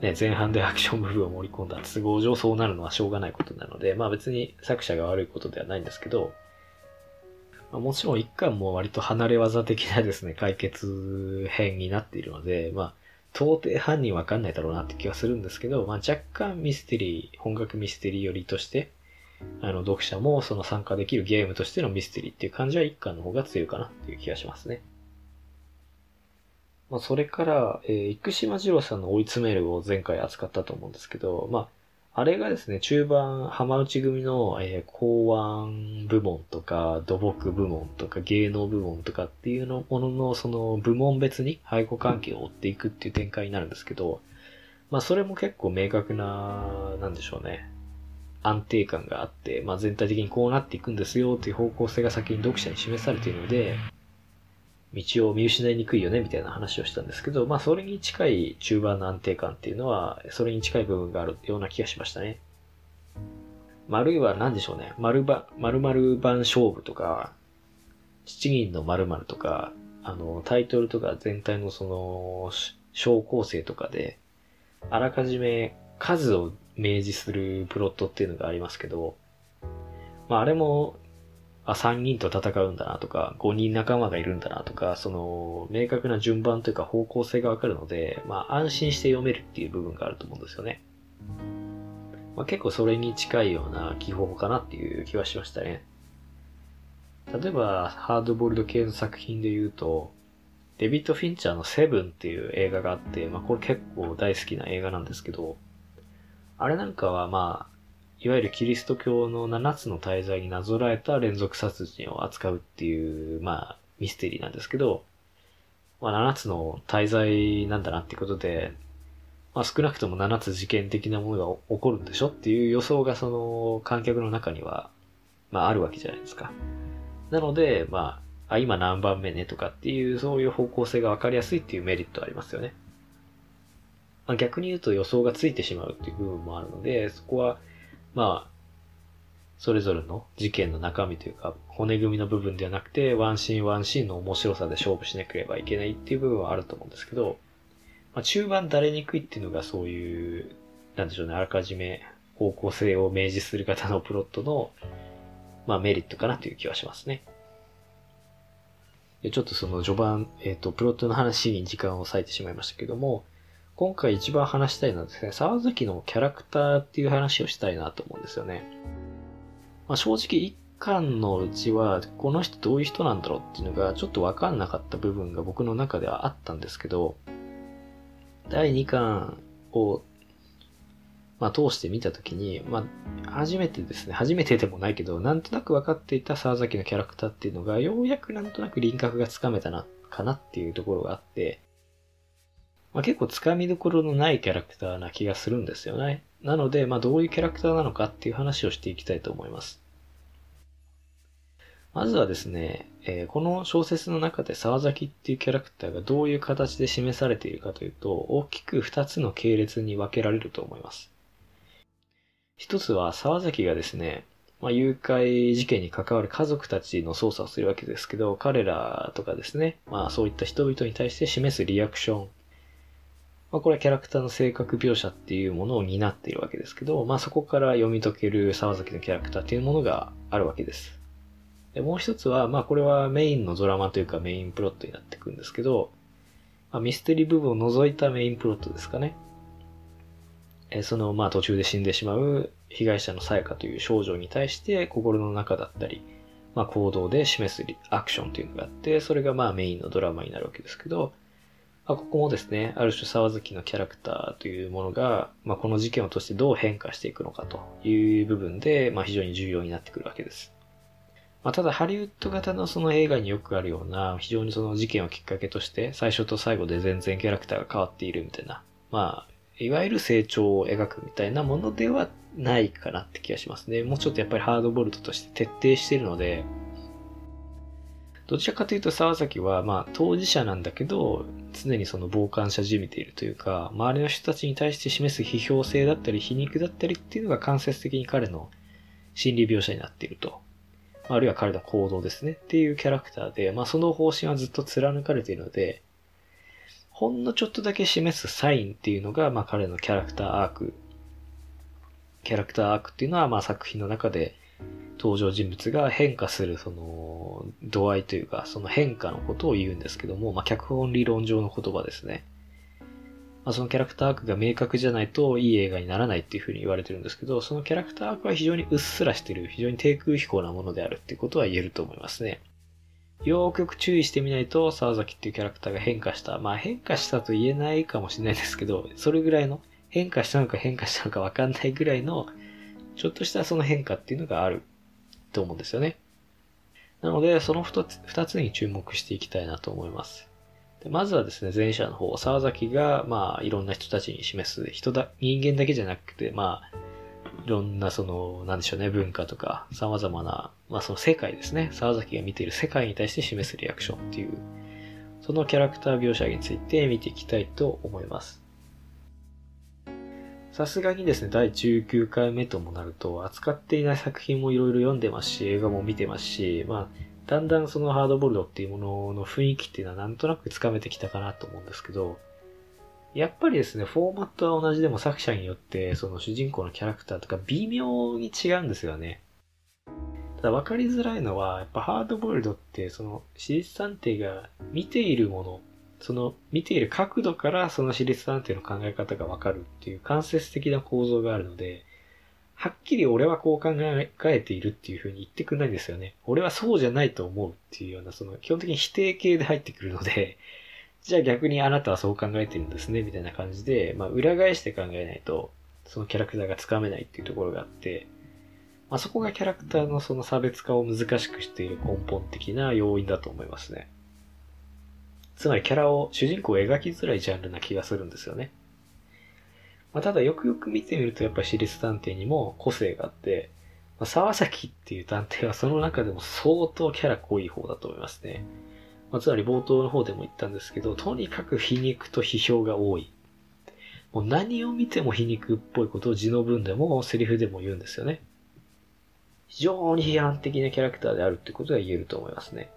S1: ね、前半でアクション部分を盛り込んだ都合上そうなるのはしょうがないことなので、まあ別に作者が悪いことではないんですけど、まあ、もちろん一巻も割と離れ技的なですね、解決編になっているので、まあ、到底犯人わかんないだろうなって気がするんですけど、まあ、若干ミステリー、本格ミステリー寄りとして、あの、読者もその参加できるゲームとしてのミステリーっていう感じは一巻の方が強いかなっていう気がしますね。まあ、それから、えー、生島二郎さんの追い詰めるを前回扱ったと思うんですけど、まあ、あれがですね、中盤、浜内組の、えー、公安部門とか、土木部門とか、芸能部門とかっていうのものの、その部門別に背後関係を追っていくっていう展開になるんですけど、まあそれも結構明確な、なんでしょうね。安定感があって、まあ全体的にこうなっていくんですよっていう方向性が先に読者に示されているので、道を見失いにくいよね、みたいな話をしたんですけど、まあ、それに近い中盤の安定感っていうのは、それに近い部分があるような気がしましたね。まあ、るいは何でしょうね。丸ば、丸々版勝負とか、七人の〇〇とか、あの、タイトルとか全体のその、小構成とかで、あらかじめ数を明示するプロットっていうのがありますけど、まあ、あれもあ、3人と戦うんだなとか、5人仲間がいるんだなとか、その、明確な順番というか方向性がわかるので、まあ、安心して読めるっていう部分があると思うんですよね。まあ、結構それに近いような技法かなっていう気はしましたね。例えば、ハードボールド系の作品で言うと、デビッド・フィンチャーのセブンっていう映画があって、まあこれ結構大好きな映画なんですけど、あれなんかはまあ、いわゆるキリスト教の7つの大罪になぞらえた連続殺人を扱うっていう、まあ、ミステリーなんですけど、まあ、7つの大罪なんだなってことで、まあ少なくとも7つ事件的なものが起こるんでしょっていう予想がその観客の中には、まああるわけじゃないですか。なので、まあ、あ、今何番目ねとかっていう、そういう方向性がわかりやすいっていうメリットありますよね。まあ、逆に言うと予想がついてしまうっていう部分もあるので、そこは、まあ、それぞれの事件の中身というか、骨組みの部分ではなくて、ワンシーンワンシーンの面白さで勝負しなければいけないっていう部分はあると思うんですけど、まあ、中盤だれにくいっていうのがそういう、なんでしょうね、あらかじめ方向性を明示する方のプロットの、まあメリットかなという気はしますね。でちょっとその序盤、えっ、ー、と、プロットの話に時間を割いてしまいましたけども、今回一番話したいのはですね、沢崎のキャラクターっていう話をしたいなと思うんですよね。まあ、正直一巻のうちは、この人どういう人なんだろうっていうのがちょっとわかんなかった部分が僕の中ではあったんですけど、第2巻を、まあ、通して見たときに、まあ、初めてですね、初めてでもないけど、なんとなく分かっていた沢崎のキャラクターっていうのが、ようやくなんとなく輪郭がつかめたな、かなっていうところがあって、まあ、結構つかみどころのないキャラクターな気がするんですよね。なので、まあ、どういうキャラクターなのかっていう話をしていきたいと思います。まずはですね、えー、この小説の中で沢崎っていうキャラクターがどういう形で示されているかというと、大きく二つの系列に分けられると思います。一つは沢崎がですね、まあ、誘拐事件に関わる家族たちの捜査をするわけですけど、彼らとかですね、まあそういった人々に対して示すリアクション、まあ、これはキャラクターの性格描写っていうものを担っているわけですけど、まあ、そこから読み解ける沢崎のキャラクターっていうものがあるわけです。で、もう一つは、まあ、これはメインのドラマというかメインプロットになっていくんですけど、まあ、ミステリー部分を除いたメインプロットですかね。えその、まあ、途中で死んでしまう被害者のさやかという少女に対して心の中だったり、まあ、行動で示すアクションというのがあって、それがまあメインのドラマになるわけですけど、あ、ここもですね、ある種沢月のキャラクターというものが、まあ、この事件を通してどう変化していくのかという部分で、まあ、非常に重要になってくるわけです。まあ、ただハリウッド型のその映画によくあるような、非常にその事件をきっかけとして、最初と最後で全然キャラクターが変わっているみたいな、まあ、いわゆる成長を描くみたいなものではないかなって気がしますね。もうちょっとやっぱりハードボルトとして徹底しているので、どちらかというと沢崎は、まあ、当事者なんだけど、常にその傍観者じみているというか、周りの人たちに対して示す批評性だったり、皮肉だったりっていうのが間接的に彼の心理描写になっていると。あるいは彼の行動ですね。っていうキャラクターで、まあその方針はずっと貫かれているので、ほんのちょっとだけ示すサインっていうのが、まあ彼のキャラクターアーク。キャラクターアークっていうのは、まあ作品の中で登場人物が変化するその度合いというか、その変化のことを言うんですけども、まあ、脚本理論上の言葉ですね。まあ、そのキャラクターアークが明確じゃないといい映画にならないっていうふうに言われてるんですけど、そのキャラクターアークは非常にうっすらしてる、非常に低空飛行なものであるっていうことは言えると思いますね。よーく注意してみないと、沢崎っていうキャラクターが変化した。まあ変化したと言えないかもしれないですけど、それぐらいの変化したのか変化したのかわかんないぐらいの、ちょっとしたその変化っていうのがあると思うんですよね。なので、その二つ二つに注目していきたいなと思います。でまずはですね、前者の方、沢崎が、まあ、いろんな人たちに示す、人だ、人間だけじゃなくて、まあ、いろんなその、なんでしょうね、文化とか、様々な、まあその世界ですね、沢崎が見ている世界に対して示すリアクションっていう、そのキャラクター描写について見ていきたいと思います。さすがにですね、第19回目ともなると、扱っていない作品もいろいろ読んでますし、映画も見てますし、まあ、だんだんそのハードボールドっていうものの雰囲気っていうのはなんとなくつかめてきたかなと思うんですけど、やっぱりですね、フォーマットは同じでも作者によって、その主人公のキャラクターとか微妙に違うんですよね。ただ分かりづらいのは、やっぱハードボイルドって、その、史実探偵が見ているものその見ている角度からその私立探偵の考え方がわかるっていう間接的な構造があるので、はっきり俺はこう考えているっていうふうに言ってくんないんですよね。俺はそうじゃないと思うっていうような、その基本的に否定形で入ってくるので、じゃあ逆にあなたはそう考えてるんですね、みたいな感じで、まあ裏返して考えないと、そのキャラクターがつかめないっていうところがあって、まあそこがキャラクターのその差別化を難しくしている根本的な要因だと思いますね。つまりキャラを、主人公を描きづらいジャンルな気がするんですよね。まあ、ただよくよく見てみるとやっぱり私立探偵にも個性があって、まあ、沢崎っていう探偵はその中でも相当キャラ濃い方だと思いますね。まあ、つまり冒頭の方でも言ったんですけど、とにかく皮肉と批評が多い。もう何を見ても皮肉っぽいことを字の文でもセリフでも言うんですよね。非常に批判的なキャラクターであるってことが言えると思いますね。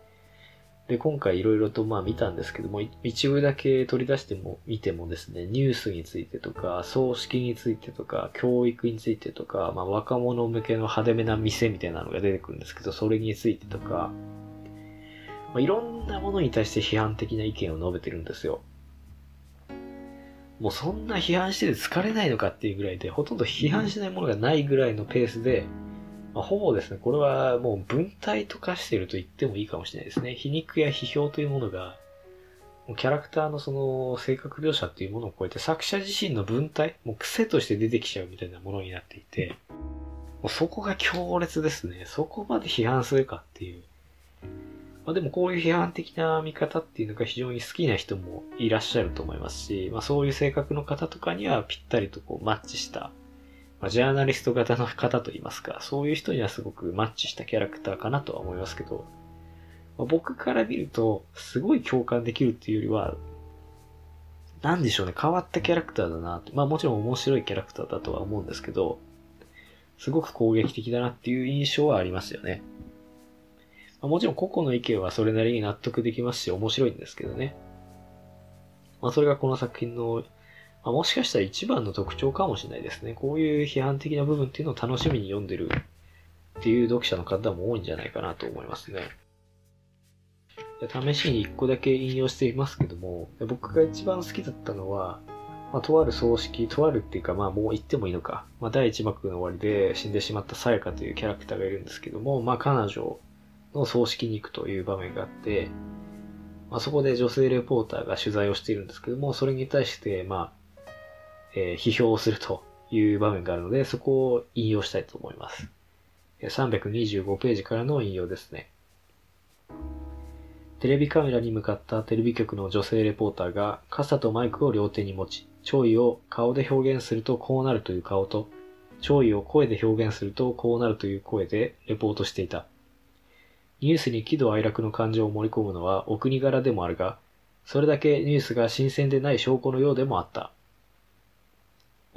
S1: で、今回いろいろとまあ見たんですけども、一部だけ取り出しても見てもですね、ニュースについてとか、葬式についてとか、教育についてとか、まあ若者向けの派手めな店みたいなのが出てくるんですけど、それについてとか、まあ、いろんなものに対して批判的な意見を述べてるんですよ。もうそんな批判してて疲れないのかっていうぐらいで、ほとんど批判しないものがないぐらいのペースで、まあ、ほぼですね、これはもう文体と化していると言ってもいいかもしれないですね。皮肉や批評というものが、キャラクターのその性格描写っていうものを超えて作者自身の文体、もう癖として出てきちゃうみたいなものになっていて、もうそこが強烈ですね。そこまで批判するかっていう。まあでもこういう批判的な見方っていうのが非常に好きな人もいらっしゃると思いますし、まあそういう性格の方とかにはぴったりとこうマッチしたまあ、ジャーナリスト型の方といいますか、そういう人にはすごくマッチしたキャラクターかなとは思いますけど、まあ、僕から見ると、すごい共感できるっていうよりは、なんでしょうね、変わったキャラクターだなまあもちろん面白いキャラクターだとは思うんですけど、すごく攻撃的だなっていう印象はありますよね。まあ、もちろん個々の意見はそれなりに納得できますし、面白いんですけどね。まあそれがこの作品のまあ、もしかしたら一番の特徴かもしれないですね。こういう批判的な部分っていうのを楽しみに読んでるっていう読者の方も多いんじゃないかなと思いますね。試しに一個だけ引用していますけども、僕が一番好きだったのは、まあ、とある葬式、とあるっていうか、まあもう言ってもいいのか。まあ第一幕の終わりで死んでしまったさやかというキャラクターがいるんですけども、まあ彼女の葬式に行くという場面があって、まあそこで女性レポーターが取材をしているんですけども、それに対して、まあえー、批評をするという場面があるので、そこを引用したいと思います。325ページからの引用ですね。テレビカメラに向かったテレビ局の女性レポーターが傘とマイクを両手に持ち、潮位を顔で表現するとこうなるという顔と、潮位を声で表現するとこうなるという声でレポートしていた。ニュースに喜怒哀楽の感情を盛り込むのはお国柄でもあるが、それだけニュースが新鮮でない証拠のようでもあった。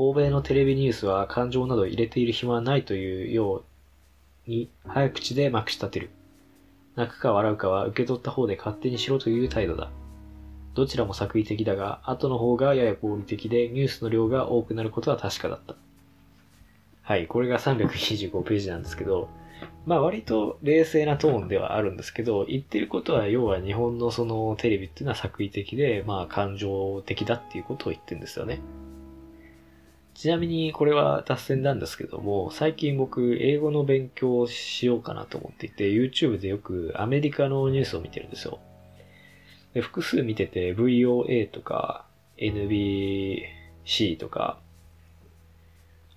S1: 欧米のテレビニュースは感情など入れている暇はないというように早口でまくし立てる。泣くか笑うかは受け取った方で勝手にしろという態度だ。どちらも作為的だが、後の方がやや合理的でニュースの量が多くなることは確かだった。はい、これが325ページなんですけど、まあ割と冷静なトーンではあるんですけど、言ってることは要は日本のそのテレビっていうのは作為的で、まあ感情的だっていうことを言ってるんですよね。ちなみにこれは脱線なんですけども、最近僕英語の勉強をしようかなと思っていて、YouTube でよくアメリカのニュースを見てるんですよ。で複数見てて VOA とか NBC とか、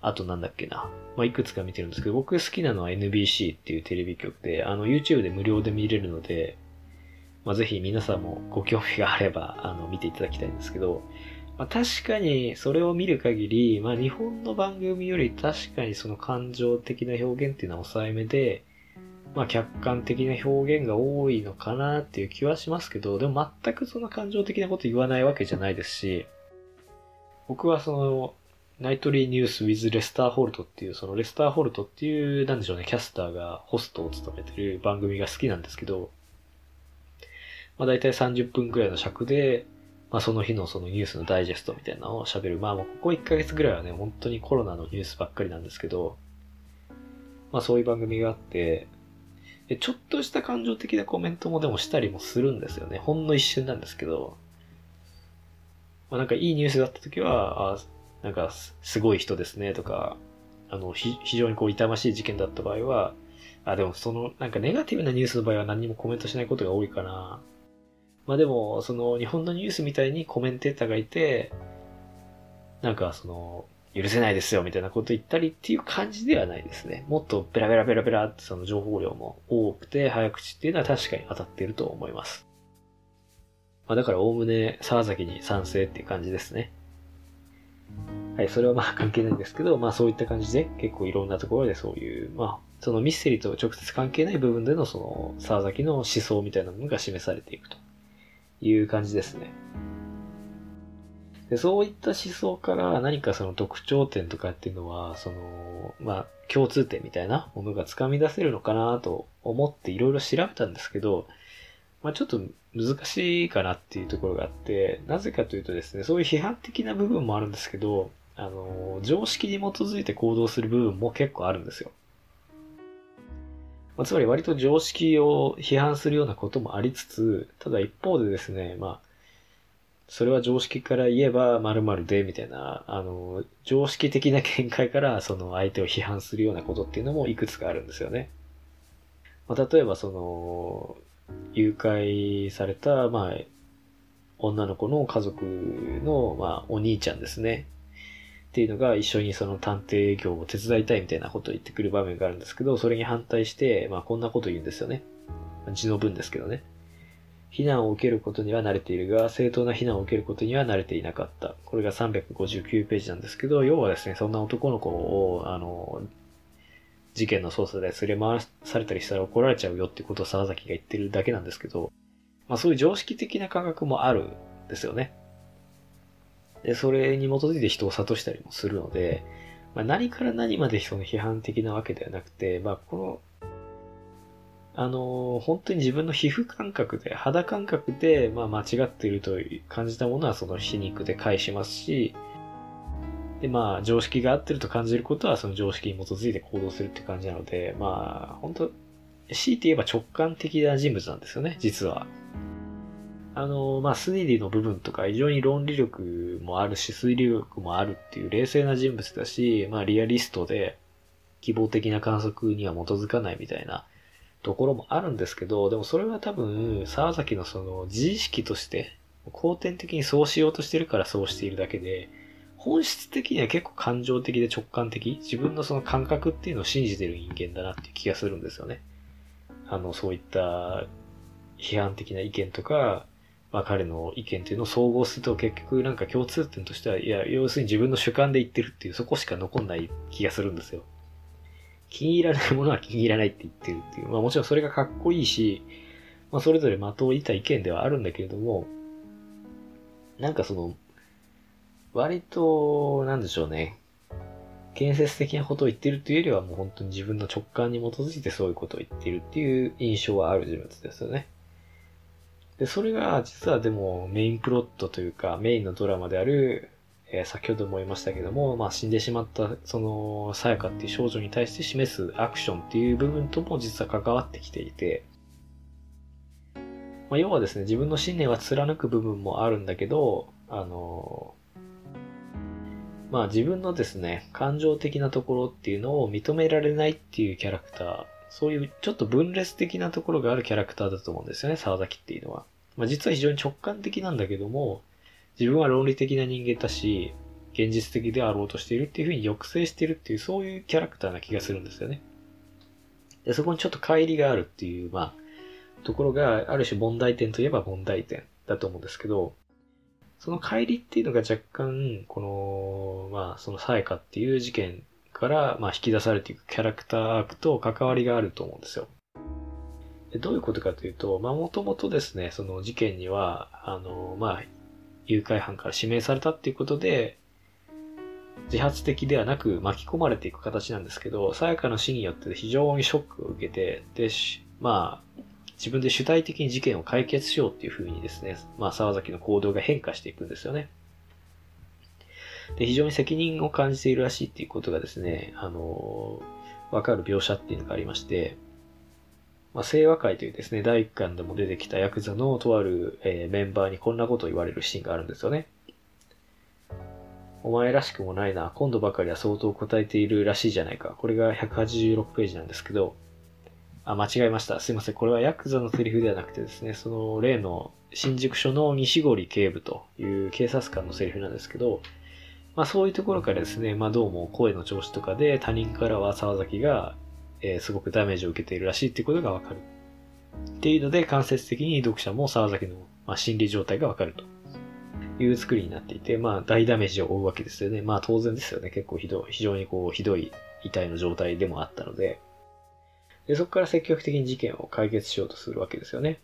S1: あとなんだっけな。まあ、いくつか見てるんですけど、僕好きなのは NBC っていうテレビ局で、あの YouTube で無料で見れるので、まあ、ぜひ皆さんもご興味があれば、あの、見ていただきたいんですけど、まあ、確かにそれを見る限り、まあ、日本の番組より確かにその感情的な表現っていうのは抑えめで、まあ、客観的な表現が多いのかなっていう気はしますけど、でも全くその感情的なこと言わないわけじゃないですし、僕はその、ナイトリーニュース with レスターホルトっていう、そのレスターホルトっていう、なんでしょうね、キャスターがホストを務めてる番組が好きなんですけど、まあ大体30分くらいの尺で、まあ、その日のそのニュースのダイジェストみたいなのを喋る。まあ、もうここ1ヶ月ぐらいはね、本当にコロナのニュースばっかりなんですけど、まあ、そういう番組があって、ちょっとした感情的なコメントもでもしたりもするんですよね。ほんの一瞬なんですけど、まあ、なんかいいニュースだった時は、あなんかすごい人ですねとか、あの、非常にこう痛ましい事件だった場合は、あ、でもその、なんかネガティブなニュースの場合は何もコメントしないことが多いかな。まあでも、その日本のニュースみたいにコメンテーターがいて、なんかその、許せないですよみたいなこと言ったりっていう感じではないですね。もっとベラベラベラベラってその情報量も多くて早口っていうのは確かに当たってると思います。まあだからおおむね沢崎に賛成っていう感じですね。はい、それはまあ関係ないんですけど、まあそういった感じで結構いろんなところでそういう、まあそのミステリーと直接関係ない部分でのその沢崎の思想みたいなものが示されていくという感じですね。でそういった思想から何かその特徴点とかっていうのは、その、まあ共通点みたいなものが掴み出せるのかなと思っていろいろ調べたんですけど、まあちょっと難しいかなっていうところがあって、なぜかというとですね、そういう批判的な部分もあるんですけど、あの、常識に基づいて行動する部分も結構あるんですよ。まあ、つまり割と常識を批判するようなこともありつつ、ただ一方でですね、まあ、それは常識から言えば〇〇で、みたいな、あの、常識的な見解からその相手を批判するようなことっていうのもいくつかあるんですよね。まあ、例えばその、誘拐された、まあ、女の子の家族の、まあ、お兄ちゃんですね。っていうのが一緒にその探偵業を手伝いたいみたいなことを言ってくる場面があるんですけど、それに反対して、まあこんなこと言うんですよね。字の文ですけどね。避難を受けることには慣れているが、正当な避難を受けることには慣れていなかった。これが359ページなんですけど、要はですね、そんな男の子を、あの、事件の捜査で連れ回されたりしたら怒られちゃうよってことを沢崎が言ってるだけなんですけど、まあそういう常識的な感覚もあるんですよね。で、それに基づいて人を諭したりもするので、まあ、何から何までその批判的なわけではなくて、まあ、この、あの、本当に自分の皮膚感覚で、肌感覚で、まあ、間違っていると感じたものはその皮肉で返しますし、で、まあ、常識が合ってると感じることはその常識に基づいて行動するって感じなので、まあ、本当強いて言えば直感的な人物なんですよね、実は。あの、まあ、スニディの部分とか非常に論理力もあるし、推理力もあるっていう冷静な人物だし、まあ、リアリストで希望的な観測には基づかないみたいなところもあるんですけど、でもそれは多分、沢崎のその自意識として、後天的にそうしようとしてるからそうしているだけで、本質的には結構感情的で直感的、自分のその感覚っていうのを信じてる人間だなっていう気がするんですよね。あの、そういった批判的な意見とか、まあ彼の意見っていうのを総合すると結局なんか共通点としては、いや、要するに自分の主観で言ってるっていうそこしか残んない気がするんですよ。気に入らないものは気に入らないって言ってるっていう。まあもちろんそれがかっこいいし、まあそれぞれ的を射た意見ではあるんだけれども、なんかその、割と、なんでしょうね。建設的なことを言ってるっていうよりはもう本当に自分の直感に基づいてそういうことを言ってるっていう印象はある人物ですよね。で、それが実はでもメインプロットというかメインのドラマである、えー、先ほども言いましたけども、まあ死んでしまったそのさやかっていう少女に対して示すアクションっていう部分とも実は関わってきていて、まあ、要はですね、自分の信念は貫く部分もあるんだけど、あのまあ自分のですね、感情的なところっていうのを認められないっていうキャラクター、そういうちょっと分裂的なところがあるキャラクターだと思うんですよね、沢崎っていうのは。まあ、実は非常に直感的なんだけども、自分は論理的な人間だし、現実的であろうとしているっていうふうに抑制してるっていう、そういうキャラクターな気がするんですよね。で、そこにちょっと乖離があるっていう、まあ、ところが、ある種問題点といえば問題点だと思うんですけど、その乖離っていうのが若干、この、まあ、そのさやかっていう事件から、まあ、引き出されていくキャラクターアークと関わりがあると思うんですよ。でどういうことかというと、まあ、もともとですね、その事件には、あの、まあ、誘拐犯から指名されたっていうことで、自発的ではなく巻き込まれていく形なんですけど、さやかの死によって非常にショックを受けて、で、まあ、自分で主体的に事件を解決しようっていう風にですね、まあ、沢崎の行動が変化していくんですよね。で、非常に責任を感じているらしいっていうことがですね、あの、わかる描写っていうのがありまして、まあ、清和会というですね、第一巻でも出てきたヤクザのとある、えー、メンバーにこんなことを言われるシーンがあるんですよね。お前らしくもないな。今度ばかりは相当答えているらしいじゃないか。これが186ページなんですけど、あ、間違えました。すいません。これはヤクザのセリフではなくてですね、その例の新宿署の西堀警部という警察官のセリフなんですけど、まあそういうところからですね、まあどうも声の調子とかで他人からは沢崎がえー、すごくダメージを受けているらしいっていうことがわかる。っていうので、間接的に読者も沢崎の、まあ、心理状態がわかると。いう作りになっていて、まあ大ダメージを負うわけですよね。まあ当然ですよね。結構ひどい、非常にこうひどい遺体の状態でもあったので、でそこから積極的に事件を解決しようとするわけですよね。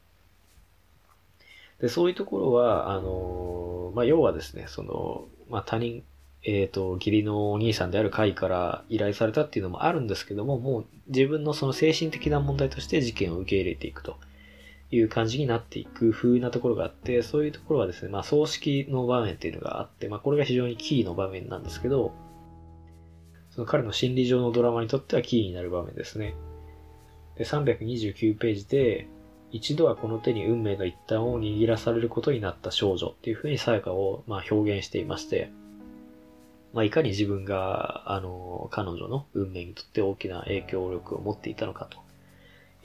S1: で、そういうところは、あの、まあ、要はですね、その、まあ、他人、えっ、ー、と、義理のお兄さんである会から依頼されたっていうのもあるんですけども、もう自分のその精神的な問題として事件を受け入れていくという感じになっていく風なところがあって、そういうところはですね、まあ、葬式の場面っていうのがあって、まあ、これが非常にキーの場面なんですけど、その彼の心理上のドラマにとってはキーになる場面ですね。で、329ページで、一度はこの手に運命の一端を握らされることになった少女っていうふうにさやかをま表現していまして、まあ、いかに自分が、あの、彼女の運命にとって大きな影響力を持っていたのかと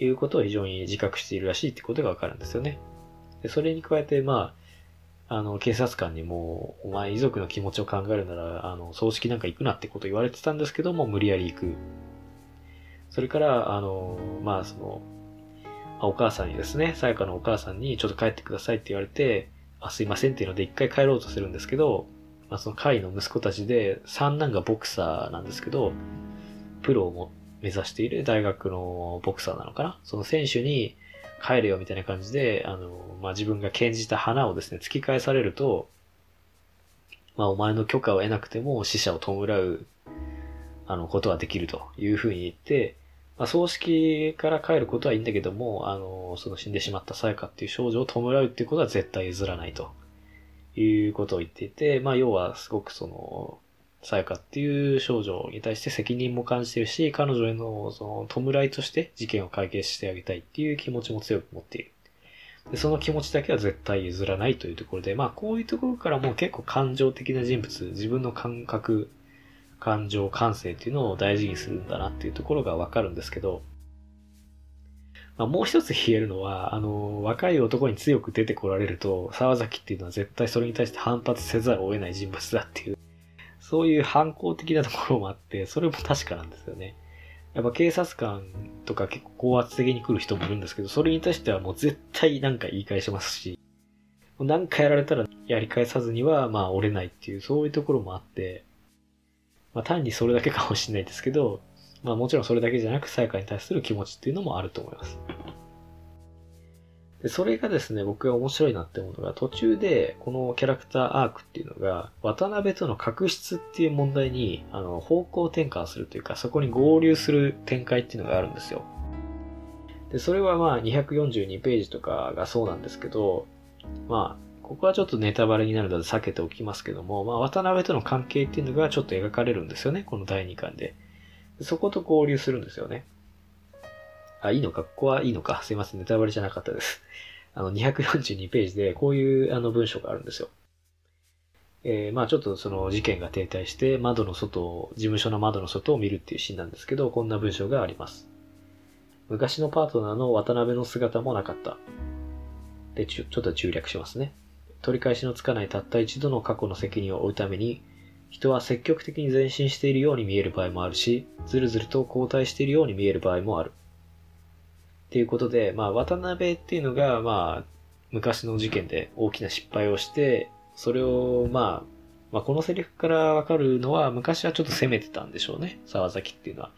S1: いうことを非常に自覚しているらしいってことがわかるんですよね。でそれに加えて、まあ、あの、警察官にも、お前遺族の気持ちを考えるなら、あの、葬式なんか行くなってこと言われてたんですけども、無理やり行く。それから、あの、まあ、その、お母さんにですね、さやかのお母さんにちょっと帰ってくださいって言われて、あ、すいませんっていうので一回帰ろうとするんですけど、まあ、その会の息子たちで、三男がボクサーなんですけど、プロを目指している大学のボクサーなのかな。その選手に帰れよみたいな感じで、あの、まあ、自分が献じた花をですね、突き返されると、まあ、お前の許可を得なくても死者を弔う、あの、ことはできるというふうに言って、まあ、葬式から帰ることはいいんだけども、あの、その死んでしまったさやかっていう少女を弔うっていうことは絶対譲らないと。いうことを言っていて、まあ、要はすごくその、さやかっていう少女に対して責任も感じてるし、彼女へのその弔いとして事件を解決してあげたいっていう気持ちも強く持っている。でその気持ちだけは絶対譲らないというところで、まあこういうところからも結構感情的な人物、自分の感覚感情、感性っていうのを大事にするんだなっていうところがわかるんですけど、まあ、もう一つ言えるのは、あの、若い男に強く出てこられると、沢崎っていうのは絶対それに対して反発せざるを得ない人物だっていう、そういう反抗的なところもあって、それも確かなんですよね。やっぱ警察官とか結構高圧的に来る人もいるんですけど、それに対してはもう絶対なんか言い返しますし、何かやられたらやり返さずにはまあ折れないっていう、そういうところもあって、まあ単にそれだけかもしれないですけど、まあもちろんそれだけじゃなく、さやかに対する気持ちっていうのもあると思います。でそれがですね、僕が面白いなって思うのが、途中で、このキャラクターアークっていうのが、渡辺との確執っていう問題に、あの、方向転換するというか、そこに合流する展開っていうのがあるんですよ。で、それはまあ242ページとかがそうなんですけど、まあ、ここはちょっとネタバレになるので避けておきますけども、まあ、渡辺との関係っていうのがちょっと描かれるんですよね、この第2巻で。そこと合流するんですよね。あ、いいのか？ここはいいのか？すいません、ネタバレじゃなかったです。あの、242ページでこういうあの文章があるんですよ。えー、まあちょっとその事件が停滞して窓の外を、事務所の窓の外を見るっていうシーンなんですけど、こんな文章があります。昔のパートナーの渡辺の姿もなかった。で、ちょちょっと中略しますね。取り返しのつかないたった一度の過去の責任を負うために、人は積極的に前進しているように見える場合もあるし、ずるずると後退しているように見える場合もある。っていうことで、まあ、渡辺っていうのが、まあ、昔の事件で大きな失敗をして、それを、まあ、まあ、このセリフからわかるのは、昔はちょっと責めてたんでしょうね。沢崎っていうのは。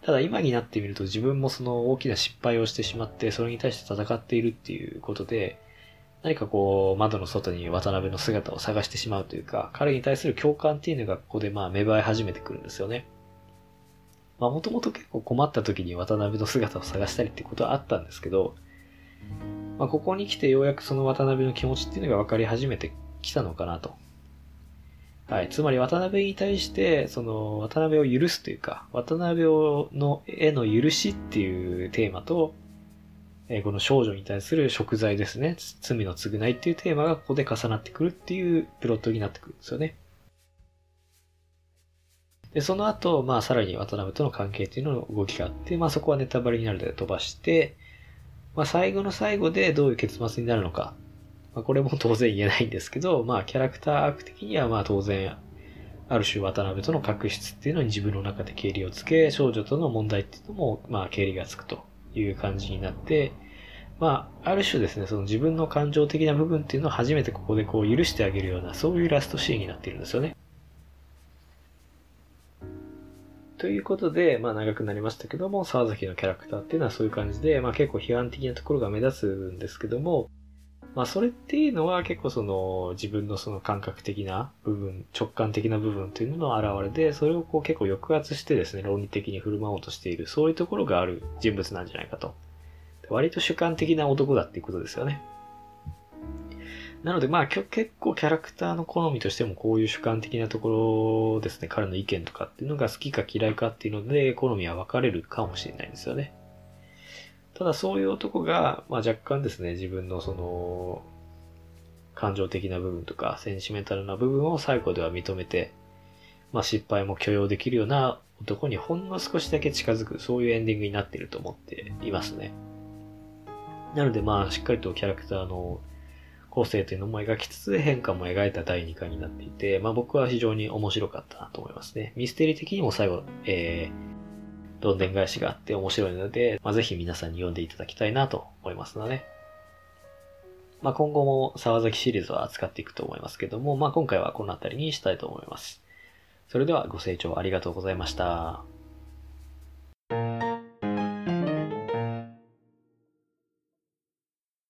S1: ただ今になってみると自分もその大きな失敗をしてしまって、それに対して戦っているっていうことで、何かこう、窓の外に渡辺の姿を探してしまうというか、彼に対する共感っていうのがここでまあ芽生え始めてくるんですよね。まあもともと結構困った時に渡辺の姿を探したりってことはあったんですけど、まあここに来てようやくその渡辺の気持ちっていうのが分かり始めてきたのかなと。はい。つまり渡辺に対して、その渡辺を許すというか、渡辺の絵の許しっていうテーマと、え、この少女に対する贖罪ですね。罪の償いっていうテーマがここで重なってくるっていうプロットになってくるんですよね。で、その後、まあさらに渡辺との関係っていうのの動きがあって、まあそこはネタバレになるので飛ばして、まあ最後の最後でどういう結末になるのか。まあこれも当然言えないんですけど、まあキャラクターアーク的にはまあ当然、ある種渡辺との確執っていうのに自分の中で経理をつけ、少女との問題っていうのも、まあ経理がつくと。いう感じになって、まあ、ある種ですね、その自分の感情的な部分っていうのを初めてここでこう許してあげるような、そういうラストシーンになっているんですよね。ということで、まあ長くなりましたけども、沢崎のキャラクターっていうのはそういう感じで、まあ結構批判的なところが目立つんですけども、まあそれっていうのは結構その自分のその感覚的な部分、直感的な部分というのの表れで、それをこう結構抑圧してですね、論理的に振る舞おうとしている、そういうところがある人物なんじゃないかと。割と主観的な男だっていうことですよね。なのでまあ結構キャラクターの好みとしてもこういう主観的なところですね、彼の意見とかっていうのが好きか嫌いかっていうので好みは分かれるかもしれないんですよね。ただそういう男が、まあ若干ですね、自分のその、感情的な部分とか、センチメンタルな部分を最後では認めて、まあ失敗も許容できるような男にほんの少しだけ近づく、そういうエンディングになっていると思っていますね。なのでまあ、しっかりとキャラクターの構成というのも描きつつ変化も描いた第2回になっていて、まあ僕は非常に面白かったなと思いますね。ミステリー的にも最後、えー、どんでん返しがあって面白いので、まあぜひ皆さんに読んでいただきたいなと思いますので、まあ今後も沢崎シリーズは扱っていくと思いますけども、まあ今回はこの辺りにしたいと思います。それではご清聴ありがとうございました。